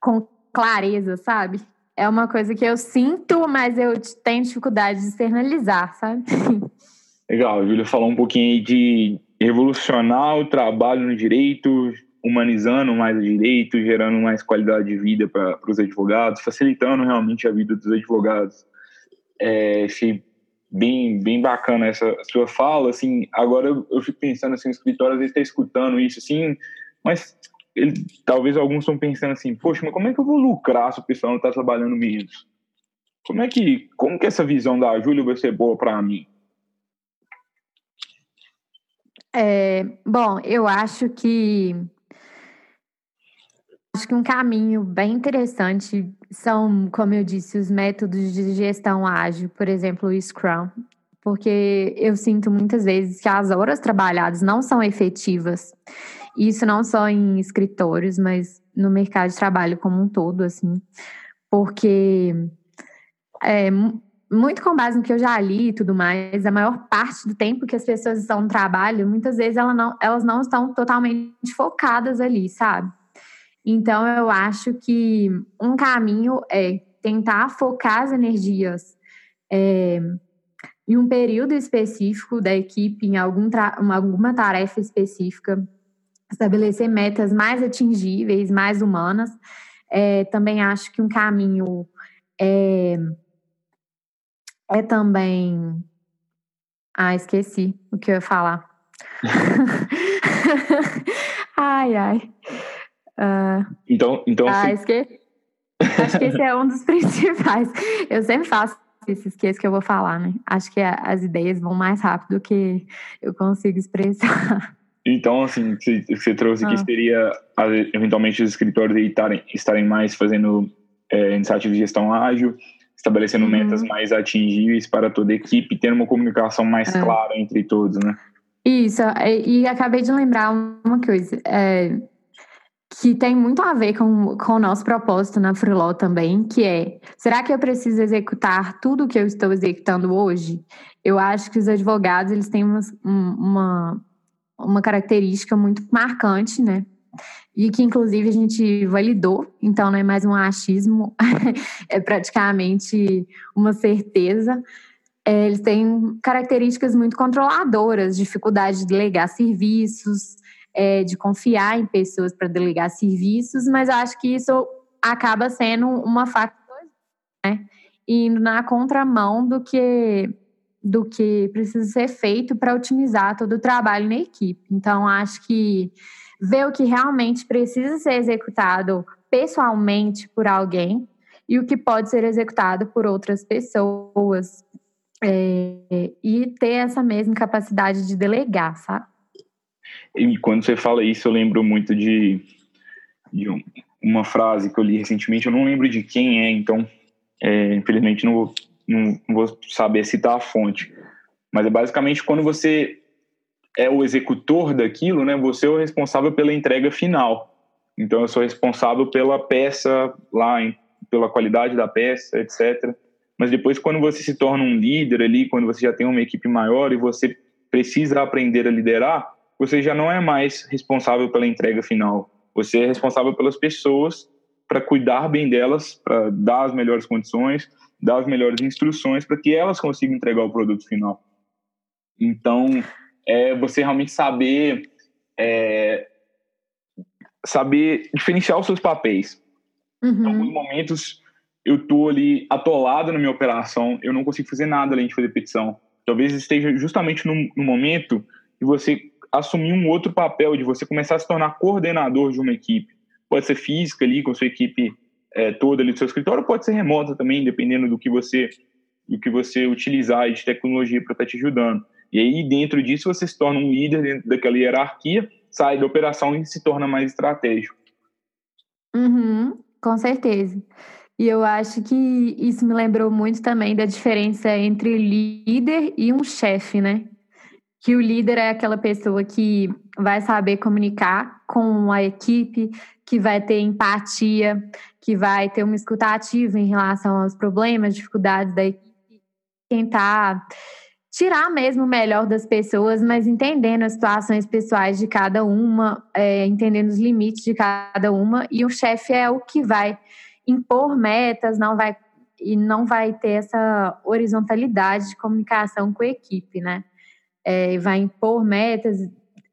C: com clareza, sabe? É uma coisa que eu sinto, mas eu tenho dificuldade de externalizar, sabe?
B: Legal, a Júlia falou um pouquinho aí de revolucionar o trabalho no direito, humanizando mais o direito, gerando mais qualidade de vida para os advogados, facilitando realmente a vida dos advogados. É, achei bem, bem bacana essa sua fala, assim, agora eu, eu fico pensando, assim, o escritório às vezes está escutando isso, assim, mas ele, talvez alguns estão pensando assim, poxa, mas como é que eu vou lucrar se o pessoal não está trabalhando menos? Como é que, como que essa visão da Júlia vai ser boa para mim?
C: É, bom, eu acho que Acho que um caminho bem interessante são, como eu disse, os métodos de gestão ágil, por exemplo, o Scrum, porque eu sinto muitas vezes que as horas trabalhadas não são efetivas. Isso não só em escritórios, mas no mercado de trabalho como um todo, assim, porque é, muito com base no que eu já li e tudo mais, a maior parte do tempo que as pessoas estão no trabalho, muitas vezes elas não, elas não estão totalmente focadas ali, sabe? Então, eu acho que um caminho é tentar focar as energias é, em um período específico da equipe, em algum alguma tarefa específica, estabelecer metas mais atingíveis, mais humanas. É, também acho que um caminho é é também. Ah, esqueci o que eu ia falar. ai, ai.
B: Uh... Então, então.
C: Ah, esqueci. Acho que esse é um dos principais. Eu sempre faço isso, esqueço que eu vou falar, né? Acho que as ideias vão mais rápido do que eu consigo expressar.
B: Então, assim, que você trouxe aqui ah. seria, eventualmente, os escritórios estarem, estarem mais fazendo é, iniciativas de gestão ágil, estabelecendo uhum. metas mais atingíveis para toda a equipe, tendo uma comunicação mais é. clara entre todos, né?
C: Isso, e, e acabei de lembrar uma coisa, é, que tem muito a ver com, com o nosso propósito na Freeló também, que é, será que eu preciso executar tudo o que eu estou executando hoje? Eu acho que os advogados, eles têm uma, uma uma característica muito marcante, né? E que inclusive a gente validou, então não é mais um achismo, é praticamente uma certeza. É, eles têm características muito controladoras, dificuldade de delegar serviços, é, de confiar em pessoas para delegar serviços, mas eu acho que isso acaba sendo uma faca, né? Indo na contramão do que do que precisa ser feito para otimizar todo o trabalho na equipe. Então, acho que ver o que realmente precisa ser executado pessoalmente por alguém e o que pode ser executado por outras pessoas é, e ter essa mesma capacidade de delegar, sabe?
B: E quando você fala isso, eu lembro muito de, de uma frase que eu li recentemente, eu não lembro de quem é, então, é, infelizmente não vou não, vou saber citar a fonte, mas é basicamente quando você é o executor daquilo, né? Você é o responsável pela entrega final. Então eu sou responsável pela peça lá, pela qualidade da peça, etc. Mas depois quando você se torna um líder ali, quando você já tem uma equipe maior e você precisa aprender a liderar, você já não é mais responsável pela entrega final. Você é responsável pelas pessoas para cuidar bem delas, para dar as melhores condições, dar as melhores instruções para que elas consigam entregar o produto final. Então, é você realmente saber é, saber diferenciar os seus papéis. Uhum. Em alguns momentos eu estou ali atolado na minha operação, eu não consigo fazer nada além de fazer petição. Talvez esteja justamente no, no momento de você assumir um outro papel, de você começar a se tornar coordenador de uma equipe. Pode ser física ali, com sua equipe é, toda ali do seu escritório, pode ser remota também, dependendo do que você do que você utilizar de tecnologia para estar tá te ajudando. E aí, dentro disso, você se torna um líder dentro daquela hierarquia, sai da operação e se torna mais estratégico.
C: Uhum, com certeza. E eu acho que isso me lembrou muito também da diferença entre líder e um chefe, né? Que o líder é aquela pessoa que vai saber comunicar com a equipe, que vai ter empatia, que vai ter uma escuta ativa em relação aos problemas, dificuldades da equipe, tentar tirar mesmo o melhor das pessoas, mas entendendo as situações pessoais de cada uma, é, entendendo os limites de cada uma, e o chefe é o que vai impor metas, não vai e não vai ter essa horizontalidade de comunicação com a equipe, né? É, vai impor metas,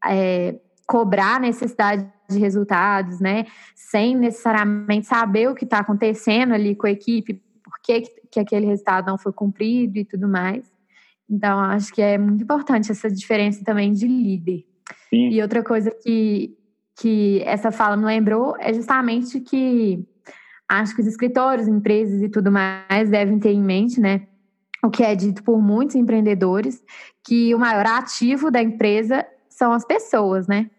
C: é, cobrar necessidade de resultados, né? Sem necessariamente saber o que está acontecendo ali com a equipe, por que, que aquele resultado não foi cumprido e tudo mais. Então, acho que é muito importante essa diferença também de líder. Sim. E outra coisa que, que essa fala me lembrou é justamente que acho que os escritórios, empresas e tudo mais devem ter em mente, né? O que é dito por muitos empreendedores, que o maior ativo da empresa são as pessoas, né?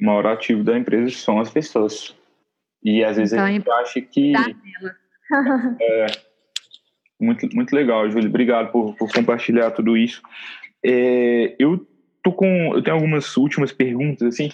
B: o maior ativo da empresa são as pessoas. E às vezes então, a gente acha que. é, muito, muito legal, Júlio. Obrigado por, por compartilhar tudo isso. É, eu tô com. Eu tenho algumas últimas perguntas, assim.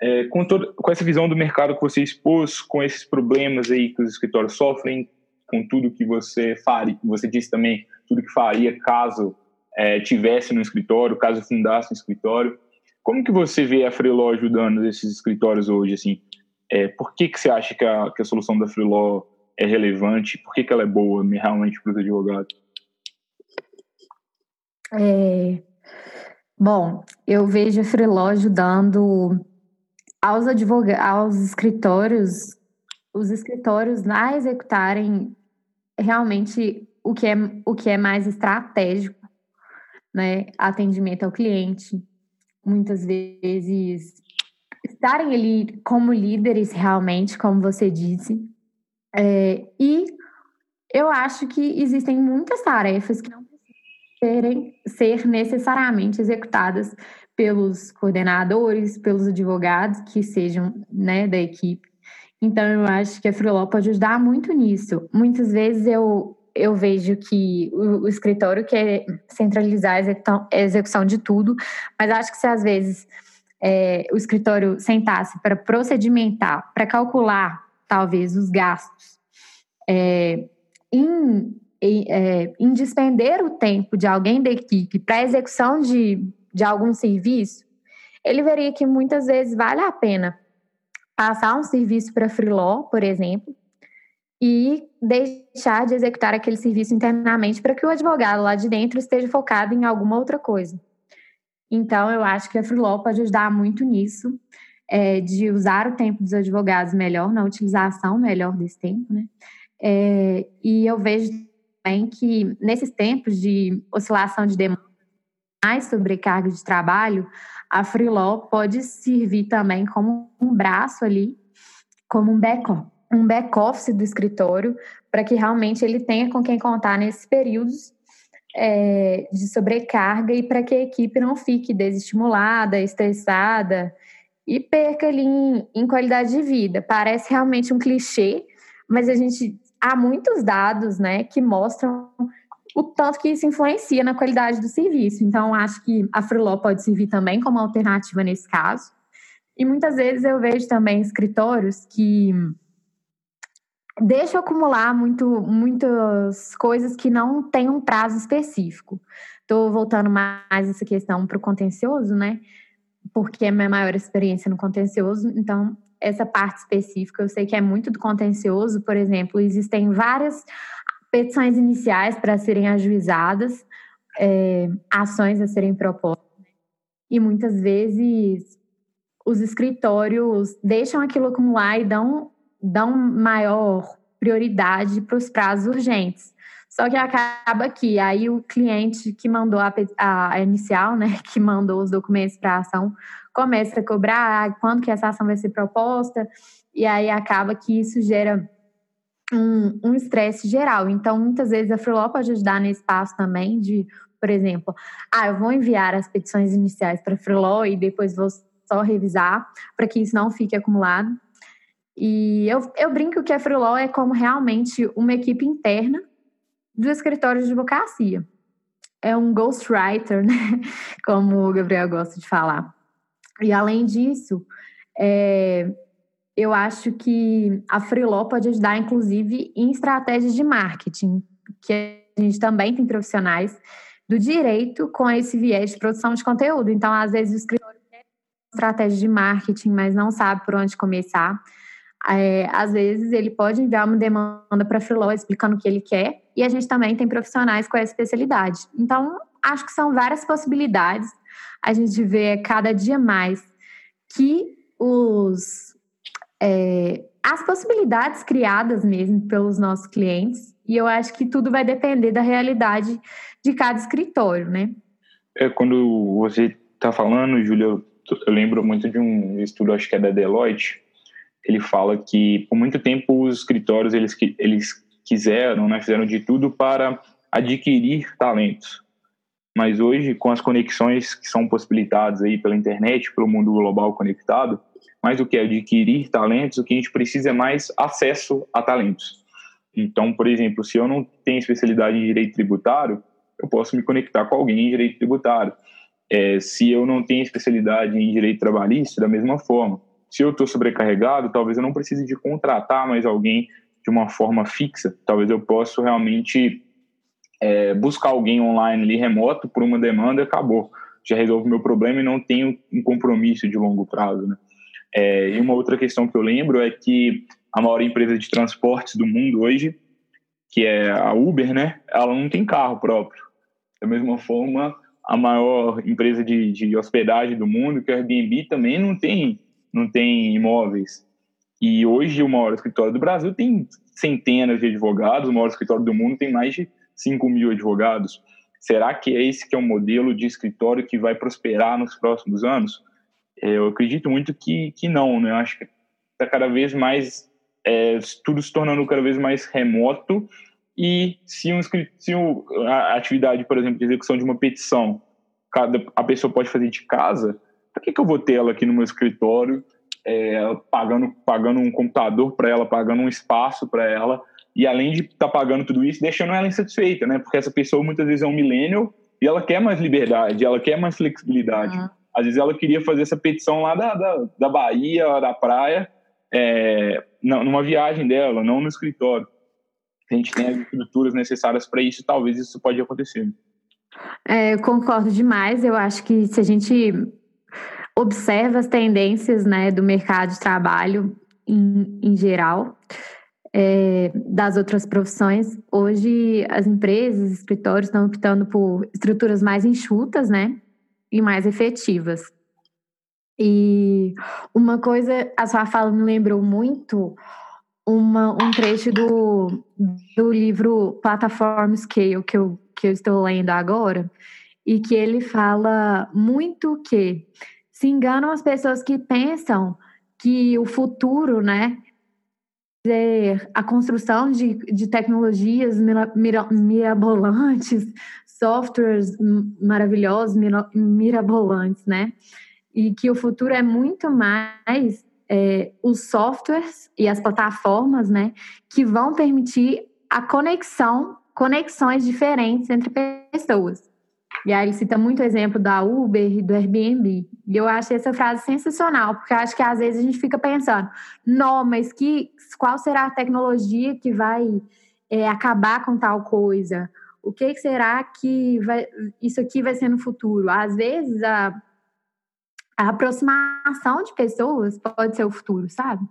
B: É, com, todo, com essa visão do mercado que você expôs, com esses problemas aí que os escritórios sofrem, com tudo que você faria, você disse também, tudo que faria caso é, tivesse no escritório, caso fundasse um escritório. Como que você vê a Freeló ajudando esses escritórios hoje? Assim, é, por que, que você acha que a, que a solução da Freeló é relevante? Por que, que ela é boa realmente para os advogados?
C: É, bom, eu vejo a Freeló ajudando aos advogados, aos escritórios, os escritórios a executarem realmente o que é, o que é mais estratégico, né? Atendimento ao cliente, muitas vezes estarem ali como líderes realmente, como você disse. É, e eu acho que existem muitas tarefas que não precisam ser necessariamente executadas pelos coordenadores, pelos advogados que sejam né, da equipe. Então, eu acho que a Freeló pode ajudar muito nisso. Muitas vezes eu, eu vejo que o, o escritório quer centralizar a execução, a execução de tudo, mas acho que se às vezes é, o escritório sentasse para procedimentar, para calcular talvez os gastos, é, em, é, em despender o tempo de alguém da equipe para a execução de, de algum serviço, ele veria que muitas vezes vale a pena passar um serviço para freeló, por exemplo, e deixar de executar aquele serviço internamente para que o advogado lá de dentro esteja focado em alguma outra coisa. Então, eu acho que a Freelaw pode ajudar muito nisso, é, de usar o tempo dos advogados melhor, na utilização melhor desse tempo, né? É, e eu vejo também que nesses tempos de oscilação de demanda, mais sobrecarga de trabalho, a Freelaw pode servir também como um braço ali, como um back um back-office do escritório, para que realmente ele tenha com quem contar nesses períodos é, de sobrecarga e para que a equipe não fique desestimulada, estressada e perca ali em, em, qualidade de vida. Parece realmente um clichê, mas a gente há muitos dados, né, que mostram o tanto que isso influencia na qualidade do serviço. Então, acho que a Freeló pode servir também como alternativa nesse caso. E muitas vezes eu vejo também escritórios que deixa acumular muito, muitas coisas que não têm um prazo específico. Estou voltando mais essa questão para o contencioso, né? Porque é minha maior experiência no contencioso, então essa parte específica eu sei que é muito do contencioso, por exemplo, existem várias petições iniciais para serem ajuizadas, é, ações a serem propostas, e muitas vezes os escritórios deixam aquilo acumular e dão dão maior prioridade para os prazos urgentes. Só que acaba que aí o cliente que mandou a, a inicial, né, que mandou os documentos para a ação, começa a cobrar ah, quando que essa ação vai ser proposta, e aí acaba que isso gera um estresse geral. Então, muitas vezes a Freeló pode ajudar nesse passo também de, por exemplo, ah, eu vou enviar as petições iniciais para a e depois vou só revisar para que isso não fique acumulado. E eu, eu brinco que a Freelaw é como realmente uma equipe interna do escritório de advocacia. É um ghostwriter, né? Como o Gabriel gosta de falar. E além disso, é, eu acho que a Freelaw pode ajudar, inclusive, em estratégias de marketing, que a gente também tem profissionais do direito com esse viés de produção de conteúdo. Então, às vezes, o escritório tem estratégia de marketing, mas não sabe por onde começar é, às vezes ele pode enviar uma demanda para a Freeló explicando o que ele quer, e a gente também tem profissionais com essa especialidade. Então, acho que são várias possibilidades. A gente vê cada dia mais que os é, as possibilidades criadas mesmo pelos nossos clientes, e eu acho que tudo vai depender da realidade de cada escritório, né?
B: É, quando você está falando, Júlia, eu, eu lembro muito de um estudo, acho que é da Deloitte, ele fala que por muito tempo os escritórios eles, eles quiseram, né, fizeram de tudo para adquirir talentos. Mas hoje, com as conexões que são possibilitadas aí pela internet, pelo mundo global conectado, mais do que adquirir talentos, o que a gente precisa é mais acesso a talentos. Então, por exemplo, se eu não tenho especialidade em direito tributário, eu posso me conectar com alguém em direito tributário. É, se eu não tenho especialidade em direito trabalhista, da mesma forma se eu estou sobrecarregado, talvez eu não precise de contratar mais alguém de uma forma fixa. Talvez eu possa realmente é, buscar alguém online ali remoto por uma demanda e acabou. Já resolvo meu problema e não tenho um compromisso de longo prazo. Né? É, e uma outra questão que eu lembro é que a maior empresa de transportes do mundo hoje, que é a Uber, né? Ela não tem carro próprio. Da mesma forma, a maior empresa de, de hospedagem do mundo, que é a Airbnb, também não tem não tem imóveis. E hoje o maior escritório do Brasil tem centenas de advogados, o maior escritório do mundo tem mais de 5 mil advogados. Será que é esse que é o modelo de escritório que vai prosperar nos próximos anos? É, eu acredito muito que, que não, né? Eu acho que está cada vez mais, é, tudo se tornando cada vez mais remoto e se, um, se a atividade, por exemplo, de execução de uma petição, cada, a pessoa pode fazer de casa, para que, que eu vou ter ela aqui no meu escritório, é, pagando, pagando um computador para ela, pagando um espaço para ela, e além de estar tá pagando tudo isso, deixando ela insatisfeita, né? Porque essa pessoa muitas vezes é um millennial e ela quer mais liberdade, ela quer mais flexibilidade. Uhum. Às vezes ela queria fazer essa petição lá da, da, da Bahia, da praia, é, numa viagem dela, não no escritório. A gente tem as estruturas necessárias para isso, talvez isso pode acontecer.
C: É, eu concordo demais. Eu acho que se a gente observa as tendências né, do mercado de trabalho em, em geral, é, das outras profissões, hoje as empresas, escritórios estão optando por estruturas mais enxutas, né? E mais efetivas. E uma coisa, a sua fala me lembrou muito uma, um trecho do, do livro Platform Scale, que eu, que eu estou lendo agora, e que ele fala muito que se enganam as pessoas que pensam que o futuro, né, é a construção de, de tecnologias mira, mira, mirabolantes, softwares maravilhosos, mira, mirabolantes, né? E que o futuro é muito mais é, os softwares e as plataformas, né, que vão permitir a conexão, conexões diferentes entre pessoas. E aí ele cita muito o exemplo da Uber e do Airbnb. E eu achei essa frase sensacional, porque acho que às vezes a gente fica pensando, não, mas que, qual será a tecnologia que vai é, acabar com tal coisa? O que será que vai, isso aqui vai ser no futuro? Às vezes a a aproximação de pessoas pode ser o futuro, sabe?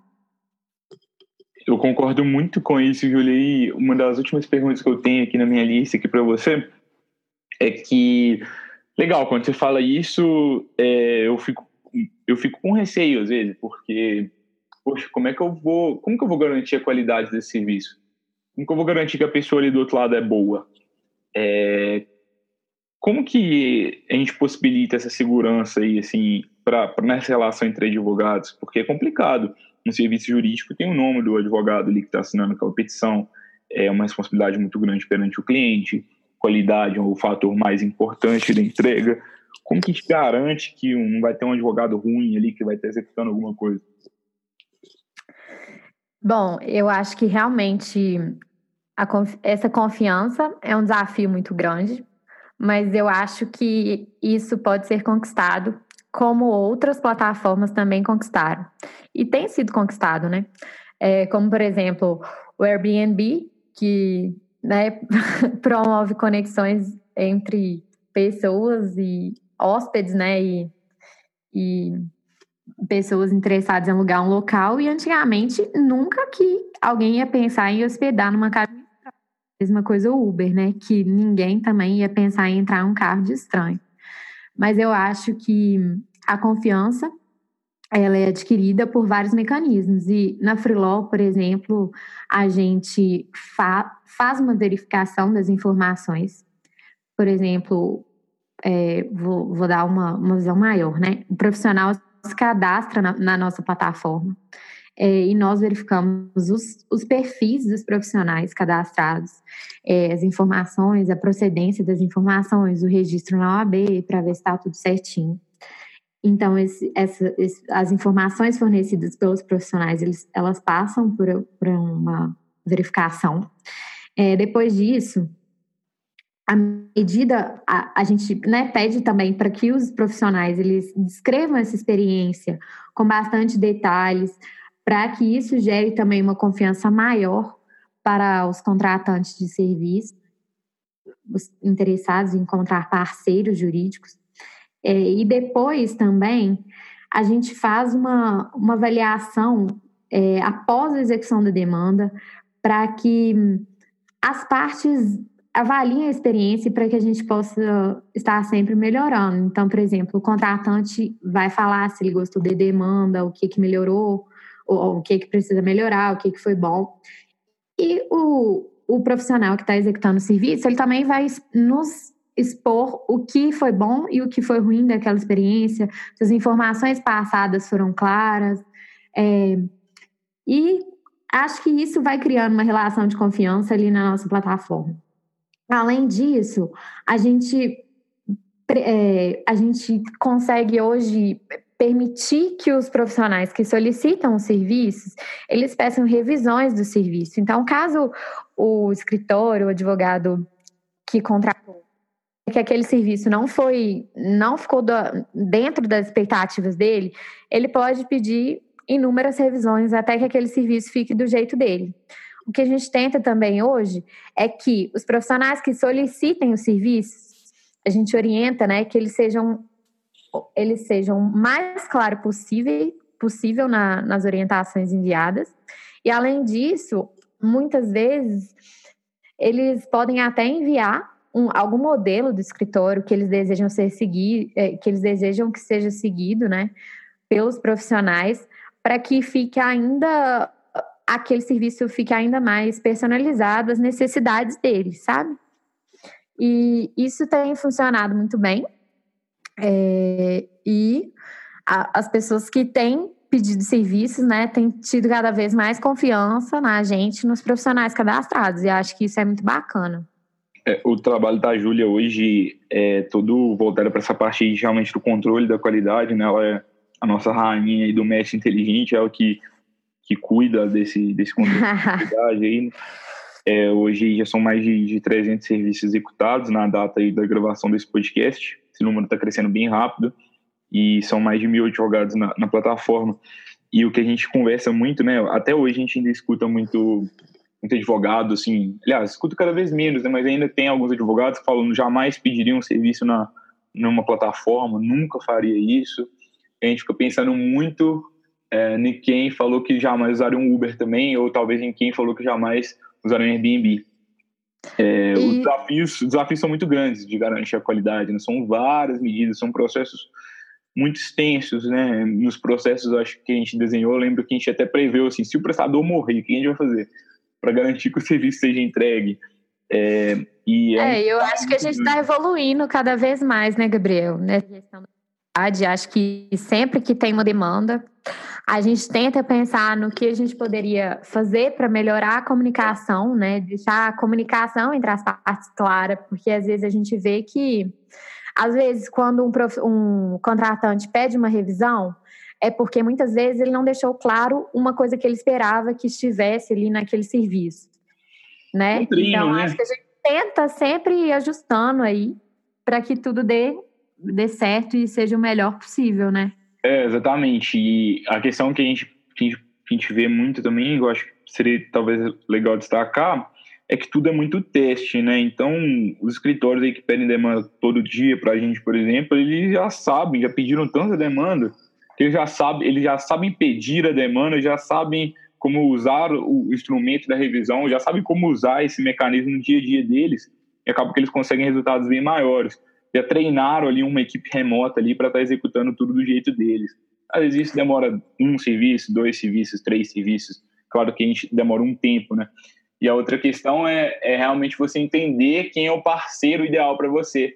B: Eu concordo muito com isso, Julia. E uma das últimas perguntas que eu tenho aqui na minha lista aqui para você é que, legal, quando você fala isso, é, eu fico eu fico com receio às vezes, porque, poxa, como é que eu vou, como que eu vou garantir a qualidade desse serviço? Como que eu vou garantir que a pessoa ali do outro lado é boa? É, como que a gente possibilita essa segurança aí, assim, para nessa relação entre advogados, porque é complicado. Um serviço jurídico tem o nome do advogado ali que está assinando aquela petição, é uma responsabilidade muito grande perante o cliente, qualidade é o fator mais importante da entrega. Como que a gente garante que não vai ter um advogado ruim ali que vai estar executando alguma coisa?
C: Bom, eu acho que realmente conf essa confiança é um desafio muito grande, mas eu acho que isso pode ser conquistado como outras plataformas também conquistaram. E tem sido conquistado, né? É, como, por exemplo, o Airbnb, que né, promove conexões entre pessoas e hóspedes, né? E, e pessoas interessadas em alugar um local. E antigamente, nunca que alguém ia pensar em hospedar numa casa mesma coisa o Uber, né? Que ninguém também ia pensar em entrar um carro de estranho. Mas eu acho que a confiança ela é adquirida por vários mecanismos. E na Freelaw, por exemplo, a gente fa faz uma verificação das informações. Por exemplo, é, vou, vou, dar uma, uma visão maior, né? O profissional se cadastra na, na nossa plataforma é, e nós verificamos os, os, perfis dos profissionais cadastrados, é, as informações, a procedência das informações, o registro na OAB, para ver se está tudo certinho. Então, esse, essa, esse, as informações fornecidas pelos profissionais, eles, elas passam por, por uma verificação. É, depois disso, a medida, a, a gente né, pede também para que os profissionais eles descrevam essa experiência com bastante detalhes, para que isso gere também uma confiança maior para os contratantes de serviço, os interessados em encontrar parceiros jurídicos. É, e depois também a gente faz uma, uma avaliação é, após a execução da demanda para que as partes avaliem a experiência para que a gente possa estar sempre melhorando. Então, por exemplo, o contratante vai falar se ele gostou da demanda, o que, que melhorou, o, o que, que precisa melhorar, o que, que foi bom. E o, o profissional que está executando o serviço, ele também vai nos expor o que foi bom e o que foi ruim daquela experiência, se as informações passadas foram claras. É, e acho que isso vai criando uma relação de confiança ali na nossa plataforma. Além disso, a gente, é, a gente consegue hoje permitir que os profissionais que solicitam os serviços, eles peçam revisões do serviço. Então, caso o escritório, o advogado que contratou que aquele serviço não foi, não ficou dentro das expectativas dele, ele pode pedir inúmeras revisões até que aquele serviço fique do jeito dele. O que a gente tenta também hoje é que os profissionais que solicitem os serviços, a gente orienta, né, que eles sejam eles sejam mais claro possível, possível na, nas orientações enviadas. E além disso, muitas vezes eles podem até enviar um, algum modelo do escritório que eles desejam ser seguir, é, que eles desejam que seja seguido, né, pelos profissionais, para que fique ainda aquele serviço fique ainda mais personalizado às necessidades deles, sabe? E isso tem funcionado muito bem. É, e a, as pessoas que têm pedido serviços, né, têm tido cada vez mais confiança na gente, nos profissionais cadastrados. E acho que isso é muito bacana.
B: É, o trabalho da Júlia hoje é todo voltado para essa parte realmente do controle da qualidade, né? Ela é a nossa rainha do mestre inteligente, é o que, que cuida desse, desse controle da qualidade aí. É, hoje já são mais de, de 300 serviços executados na data aí da gravação desse podcast. Esse número está crescendo bem rápido e são mais de mil advogados na, na plataforma. E o que a gente conversa muito, né? Até hoje a gente ainda escuta muito muito advogado, assim, aliás, escuto cada vez menos, né, mas ainda tem alguns advogados que falam jamais pediriam um serviço na numa plataforma, nunca faria isso. A gente fica pensando muito é, em quem falou que jamais usaria um Uber também, ou talvez em quem falou que jamais usaria um Airbnb. É, e... Os desafios, os desafios são muito grandes de garantir a qualidade, né? são várias medidas, são processos muito extensos, né? Nos processos, acho que a gente desenhou, eu lembro que a gente até preveu assim, se o prestador morrer, o que a gente vai fazer? para garantir que o serviço seja entregue. É,
C: e é, é eu acho que a gente está evoluindo cada vez mais, né, Gabriel? Né? Acho que sempre que tem uma demanda, a gente tenta pensar no que a gente poderia fazer para melhorar a comunicação, né? Deixar a comunicação entre as partes clara, porque às vezes a gente vê que, às vezes, quando um, prof... um contratante pede uma revisão, é porque muitas vezes ele não deixou claro uma coisa que ele esperava que estivesse ali naquele serviço, né? então né? acho que a gente tenta sempre ir ajustando aí para que tudo dê, dê certo e seja o melhor possível, né?
B: É, exatamente. E a questão que a gente, que a gente, vê muito também, eu acho que seria talvez legal destacar, é que tudo é muito teste, né? Então, os escritórios aí que pedem demanda todo dia para a gente, por exemplo, eles já sabem, já pediram tanta demanda que eles já sabem, eles já sabem pedir a demanda, já sabem como usar o instrumento da revisão, já sabem como usar esse mecanismo no dia a dia deles, e acaba que eles conseguem resultados bem maiores. Já treinaram ali uma equipe remota ali para estar tá executando tudo do jeito deles. Às vezes isso demora um serviço, dois serviços, três serviços. Claro que a gente demora um tempo, né? E a outra questão é, é realmente você entender quem é o parceiro ideal para você.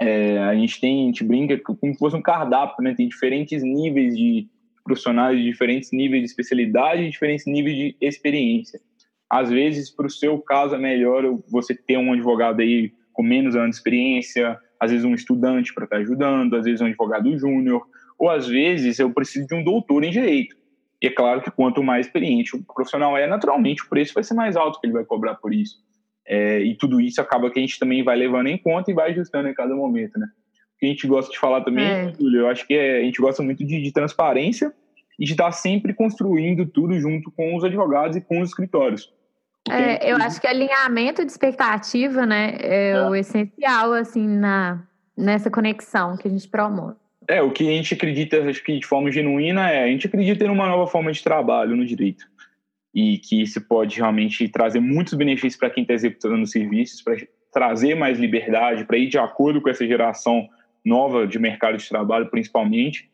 B: É, a gente tem, a gente brinca como se fosse um cardápio, né? Tem diferentes níveis de profissionais, diferentes níveis de especialidade, diferentes níveis de experiência. Às vezes, para o seu caso, é melhor você ter um advogado aí com menos anos de experiência, às vezes um estudante para estar tá ajudando, às vezes um advogado júnior, ou às vezes eu preciso de um doutor em direito. E é claro que quanto mais experiente o profissional é, naturalmente o preço vai ser mais alto que ele vai cobrar por isso. É, e tudo isso acaba que a gente também vai levando em conta e vai ajustando em cada momento, né? O que a gente gosta de falar também, é. Júlio, eu acho que é, a gente gosta muito de, de transparência e de estar sempre construindo tudo junto com os advogados e com os escritórios.
C: É, eu acho que alinhamento de expectativa, né, é, é, o essencial, assim, na, nessa conexão que a gente promove.
B: É, o que a gente acredita, acho que de forma genuína, é a gente acredita em uma nova forma de trabalho no direito e que isso pode realmente trazer muitos benefícios para quem está executando os serviços, para trazer mais liberdade, para ir de acordo com essa geração nova de mercado de trabalho, principalmente.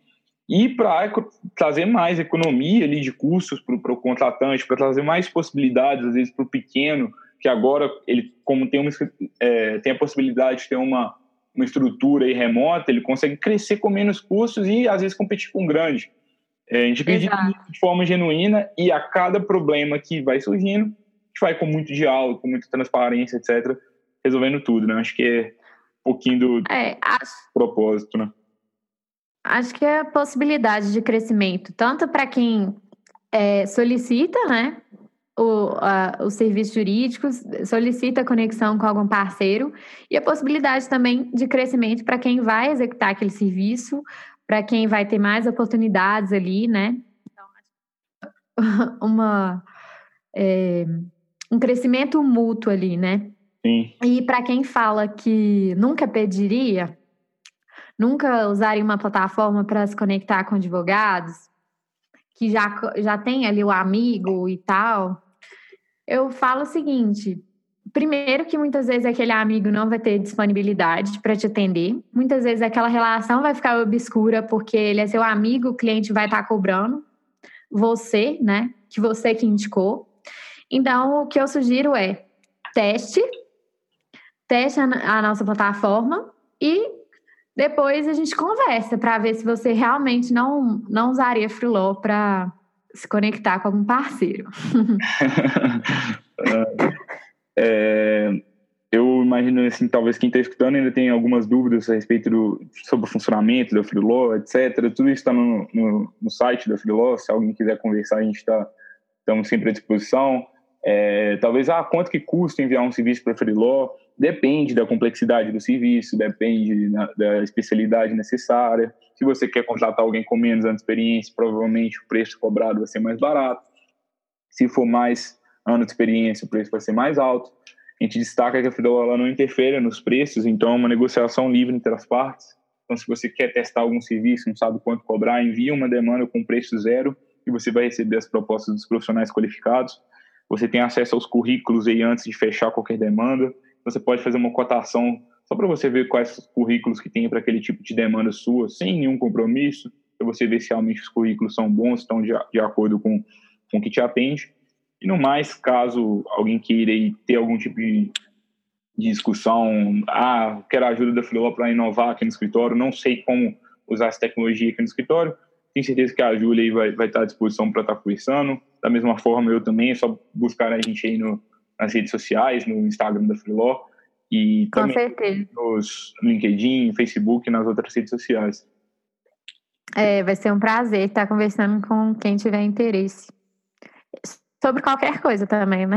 B: E para trazer mais economia ali de custos para o contratante, para trazer mais possibilidades, às vezes, para o pequeno, que agora ele, como tem, uma, é, tem a possibilidade de ter uma, uma estrutura aí remota, ele consegue crescer com menos custos e, às vezes, competir com o grande. É, a gente acredita de forma genuína e a cada problema que vai surgindo, a gente vai com muito diálogo, com muita transparência, etc., resolvendo tudo, né? Acho que é um pouquinho do
C: é,
B: propósito, né?
C: Acho que é a possibilidade de crescimento, tanto para quem é, solicita, né, o, a, os serviços jurídicos, solicita conexão com algum parceiro, e a possibilidade também de crescimento para quem vai executar aquele serviço, para quem vai ter mais oportunidades ali, né? Então, uma, é, um crescimento mútuo ali, né?
B: Sim.
C: E para quem fala que nunca pediria, nunca usaria uma plataforma para se conectar com advogados, que já, já tem ali o amigo e tal, eu falo o seguinte: primeiro, que muitas vezes aquele amigo não vai ter disponibilidade para te atender, muitas vezes aquela relação vai ficar obscura porque ele é seu amigo, o cliente vai estar tá cobrando você, né? Que você que indicou. Então, o que eu sugiro é teste, teste a, a nossa plataforma e depois a gente conversa para ver se você realmente não, não usaria Freeló para se conectar com algum parceiro.
B: é, eu imagino assim, talvez quem está escutando ainda tem algumas dúvidas a respeito do, sobre o funcionamento da Freeló, etc. Tudo isso está no, no, no, site da Freeló. Se alguém quiser conversar, a gente está estamos sempre à disposição. É, talvez, ah, quanto que custa enviar um serviço para Freeló? Depende da complexidade do serviço, depende da, da, especialidade necessária. Se você quer contratar alguém com menos anos de experiência, provavelmente o preço cobrado vai ser mais barato. Se for mais anos de experiência, o preço vai ser mais alto. A gente destaca que a ela não interfere nos preços, então é uma negociação livre entre as partes. Então, se você quer testar algum serviço, não sabe quanto cobrar, envia uma demanda com preço zero e você vai receber as propostas dos profissionais qualificados. Você tem acesso aos currículos aí antes de fechar qualquer demanda. Você pode fazer uma cotação só para você ver quais currículos que tem para aquele tipo de demanda sua, sem nenhum compromisso, para você ver se realmente os currículos são bons, estão de, de acordo com, com o que te atende. E no mais, caso alguém queira ter algum tipo de, discussão, ah, quero a ajuda da Filó para inovar aqui no escritório, não sei como usar essa tecnologia aqui no escritório, tenho certeza que a Júlia vai, vai estar à disposição para estar conversando. Da mesma forma, eu também, é só buscar a gente aí no, nas redes sociais, no Instagram da Freeló e
C: Com
B: também
C: certeza.
B: nos LinkedIn, Facebook e nas outras redes sociais.
C: É, vai ser um prazer estar conversando com quem tiver interesse. Sobre qualquer coisa também, né?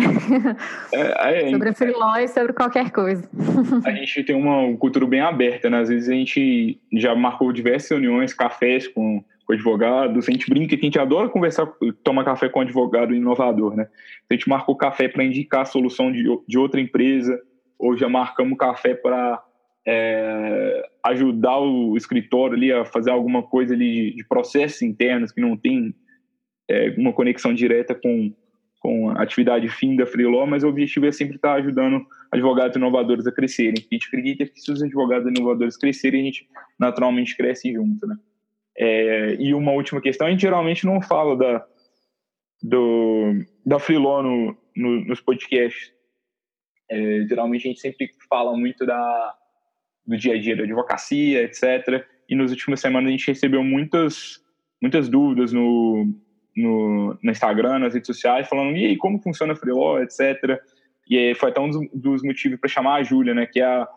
C: É, é, sobre a freeló e sobre qualquer coisa.
B: A gente tem uma cultura bem aberta, né? Às vezes a gente já marcou diversas reuniões, cafés com com advogados. A gente brinca que a gente adora conversar, tomar café com advogado inovador, né? A gente marcou café para indicar a solução de, de outra empresa, ou já marcamos café para é, ajudar o escritório ali a fazer alguma coisa ali de, de processos internos que não tem é, uma conexão direta com, com a atividade fim da Freeló, mas o objetivo é sempre estar ajudando advogados inovadores a crescerem. A gente acredita que se os advogados inovadores crescerem, a gente naturalmente cresce junto, né? É, e uma última questão, a gente geralmente não fala da, do, da Freeló no, no, nos podcasts. É, geralmente a gente sempre fala muito da, do dia a dia da advocacia, etc. E nas últimas semanas a gente recebeu muitas, muitas dúvidas no, no, no Instagram, nas redes sociais, falando, e aí, como funciona a Freeló, etc. E foi até um dos, dos motivos para chamar a Júlia, né, que é a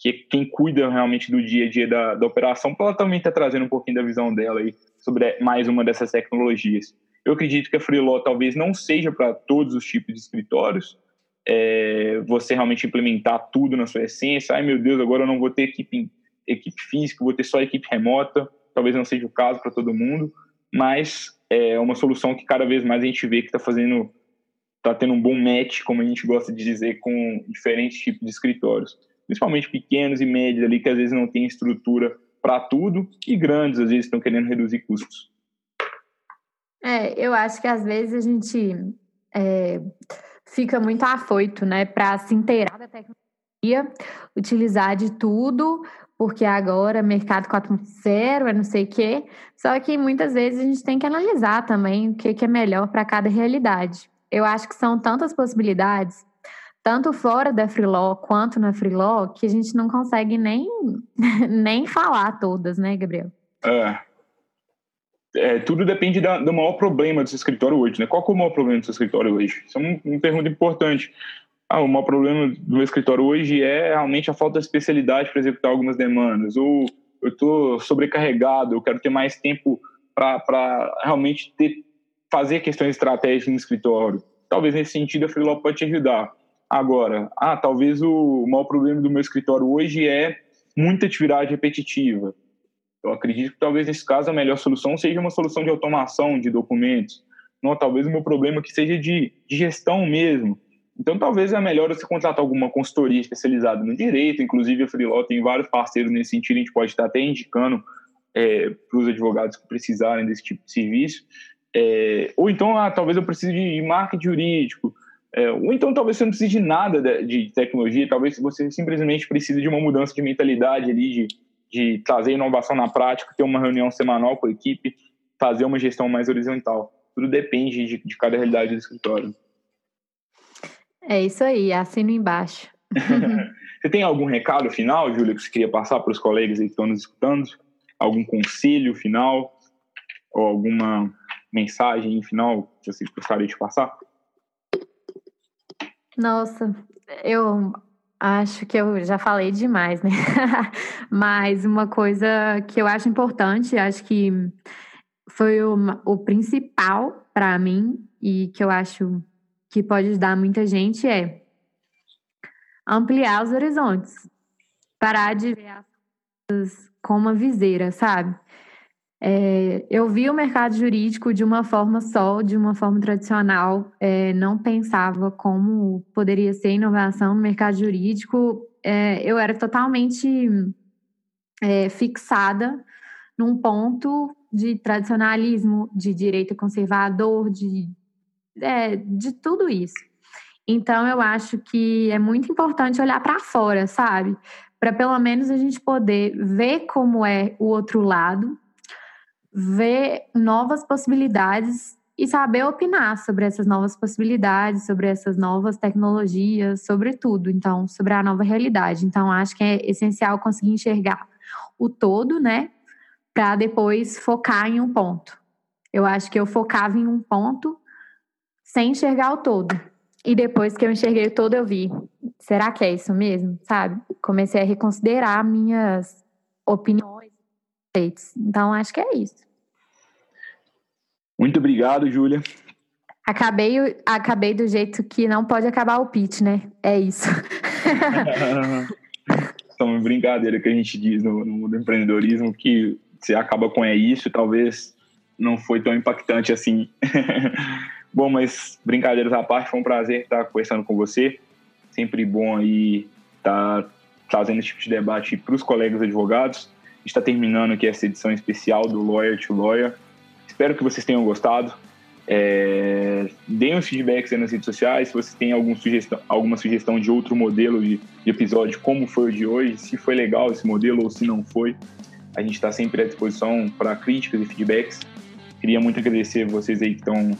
B: que é quem cuida realmente do dia a dia da, da operação, para ela também estar tá trazendo um pouquinho da visão dela aí sobre mais uma dessas tecnologias. Eu acredito que a Freeló talvez não seja para todos os tipos de escritórios, é, você realmente implementar tudo na sua essência. Ai meu Deus, agora eu não vou ter equipe, equipe física, vou ter só equipe remota. Talvez não seja o caso para todo mundo, mas é uma solução que cada vez mais a gente vê que está fazendo, está tendo um bom match, como a gente gosta de dizer, com diferentes tipos de escritórios principalmente pequenos e médios ali, que às vezes não tem estrutura para tudo, e grandes, às vezes, estão querendo reduzir custos.
C: É, eu acho que às vezes a gente é, fica muito afoito, né, para se inteirar da tecnologia, utilizar de tudo, porque agora mercado 4.0 é não sei o quê. Só que muitas vezes a gente tem que analisar também o que, que é melhor para cada realidade. Eu acho que são tantas possibilidades, tanto fora da Freeló quanto na Freeló, que a gente não consegue nem, nem falar todas, né, Gabriel?
B: É. é tudo depende da, do maior problema do seu escritório hoje, né? Qual é o maior problema do seu escritório hoje? Isso é uma, pergunta importante ah, o maior problema do meu escritório hoje é realmente a falta de especialidade para executar algumas demandas, ou eu estou sobrecarregado, eu quero ter mais tempo para realmente ter, fazer questões estratégicas no escritório. Talvez nesse sentido a Freeló pode te ajudar. Agora, ah, talvez o maior problema do meu escritório hoje é muita atividade repetitiva. Eu acredito que talvez nesse caso a melhor solução seja uma solução de automação de documentos. Não, talvez o meu problema que seja de, de gestão mesmo então, talvez é melhor você contratar alguma consultoria especializada no direito. Inclusive, a Freeló tem vários parceiros nesse sentido. A gente pode estar até indicando é, para os advogados que precisarem desse tipo de serviço. É, ou então, ah, talvez eu precise de marketing jurídico. É, ou então, talvez você não precise de nada de, de, tecnologia. Talvez você simplesmente precise de uma mudança de mentalidade ali, de, de trazer inovação na prática, ter uma reunião semanal com a equipe, fazer uma gestão mais horizontal. Tudo depende de, de cada realidade do escritório.
C: É isso aí, assino embaixo.
B: você tem algum recado final, Júlia, que você queria passar para os colegas que estão nos escutando? Algum conselho final? Ou alguma mensagem final que você gostaria de passar?
C: Nossa, eu acho que eu já falei demais, né? Mas uma coisa que eu acho importante, acho que foi o, o principal para mim e que eu acho que pode ajudar muita gente é ampliar os horizontes, parar de ver as coisas com uma viseira, sabe? É, eu vi o mercado jurídico de uma forma só, de uma forma tradicional, é, não pensava como poderia ser inovação no mercado jurídico. É, eu era totalmente é, fixada num ponto de tradicionalismo, de direito conservador, de é, de tudo isso. Então, eu acho que é muito importante olhar para fora, sabe? Para pelo menos a gente poder ver como é o outro lado, ver novas possibilidades e saber opinar sobre essas novas possibilidades, sobre essas novas tecnologias, sobre tudo, então, sobre a nova realidade. Então, acho que é essencial conseguir enxergar o todo, né, para depois focar em um ponto. Eu acho que eu focava em um ponto sem enxergar o todo. E depois que eu enxerguei o todo, eu vi, será que é isso mesmo? Sabe? Comecei a reconsiderar minhas opiniões. Então, acho que é isso.
B: Muito obrigado, Júlia.
C: Acabei, acabei do jeito que não pode acabar o pitch, né? É isso.
B: Então, brincadeira que a gente diz no, no mundo do empreendedorismo que você acaba com é isso, talvez não foi tão impactante assim. Bom, mas brincadeiras à parte, foi um prazer estar conversando com você. Sempre bom aí estar trazendo esse tipo de debate para os colegas advogados. Está terminando aqui essa edição especial do Lawyer to Lawyer. Espero que vocês tenham gostado. É, deem os feedbacks aí nas redes sociais. Se você tem algum sugestão, alguma sugestão de outro modelo de, de episódio, como foi o de hoje, se foi legal esse modelo ou se não foi, a gente está sempre à disposição para críticas e feedbacks. Queria muito agradecer vocês aí que estão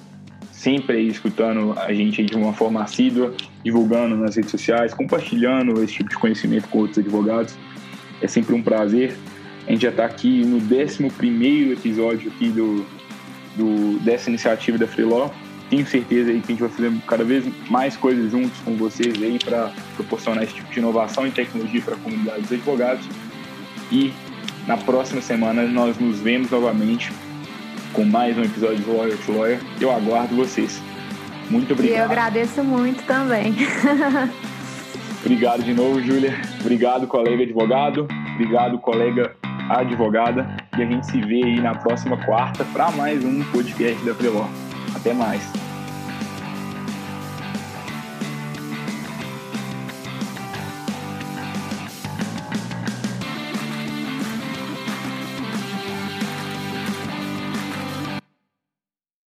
B: sempre aí escutando a gente de uma forma assídua, divulgando nas redes sociais, compartilhando esse tipo de conhecimento com outros advogados. É sempre um prazer. A gente já está aqui no 11 episódio aqui do, do, dessa iniciativa da Freeló. Tenho certeza aí que a gente vai fazer cada vez mais coisas juntos com vocês aí para proporcionar esse tipo de inovação e tecnologia para a comunidade dos advogados. E na próxima semana nós nos vemos novamente com mais um episódio do Lawyer to Lawyer. Eu aguardo vocês. Muito obrigado.
C: E eu agradeço muito também.
B: obrigado de novo, Júlia. Obrigado, colega advogado. Obrigado, colega advogada. E a gente se vê aí na próxima quarta para mais um podcast da Preló. Até mais.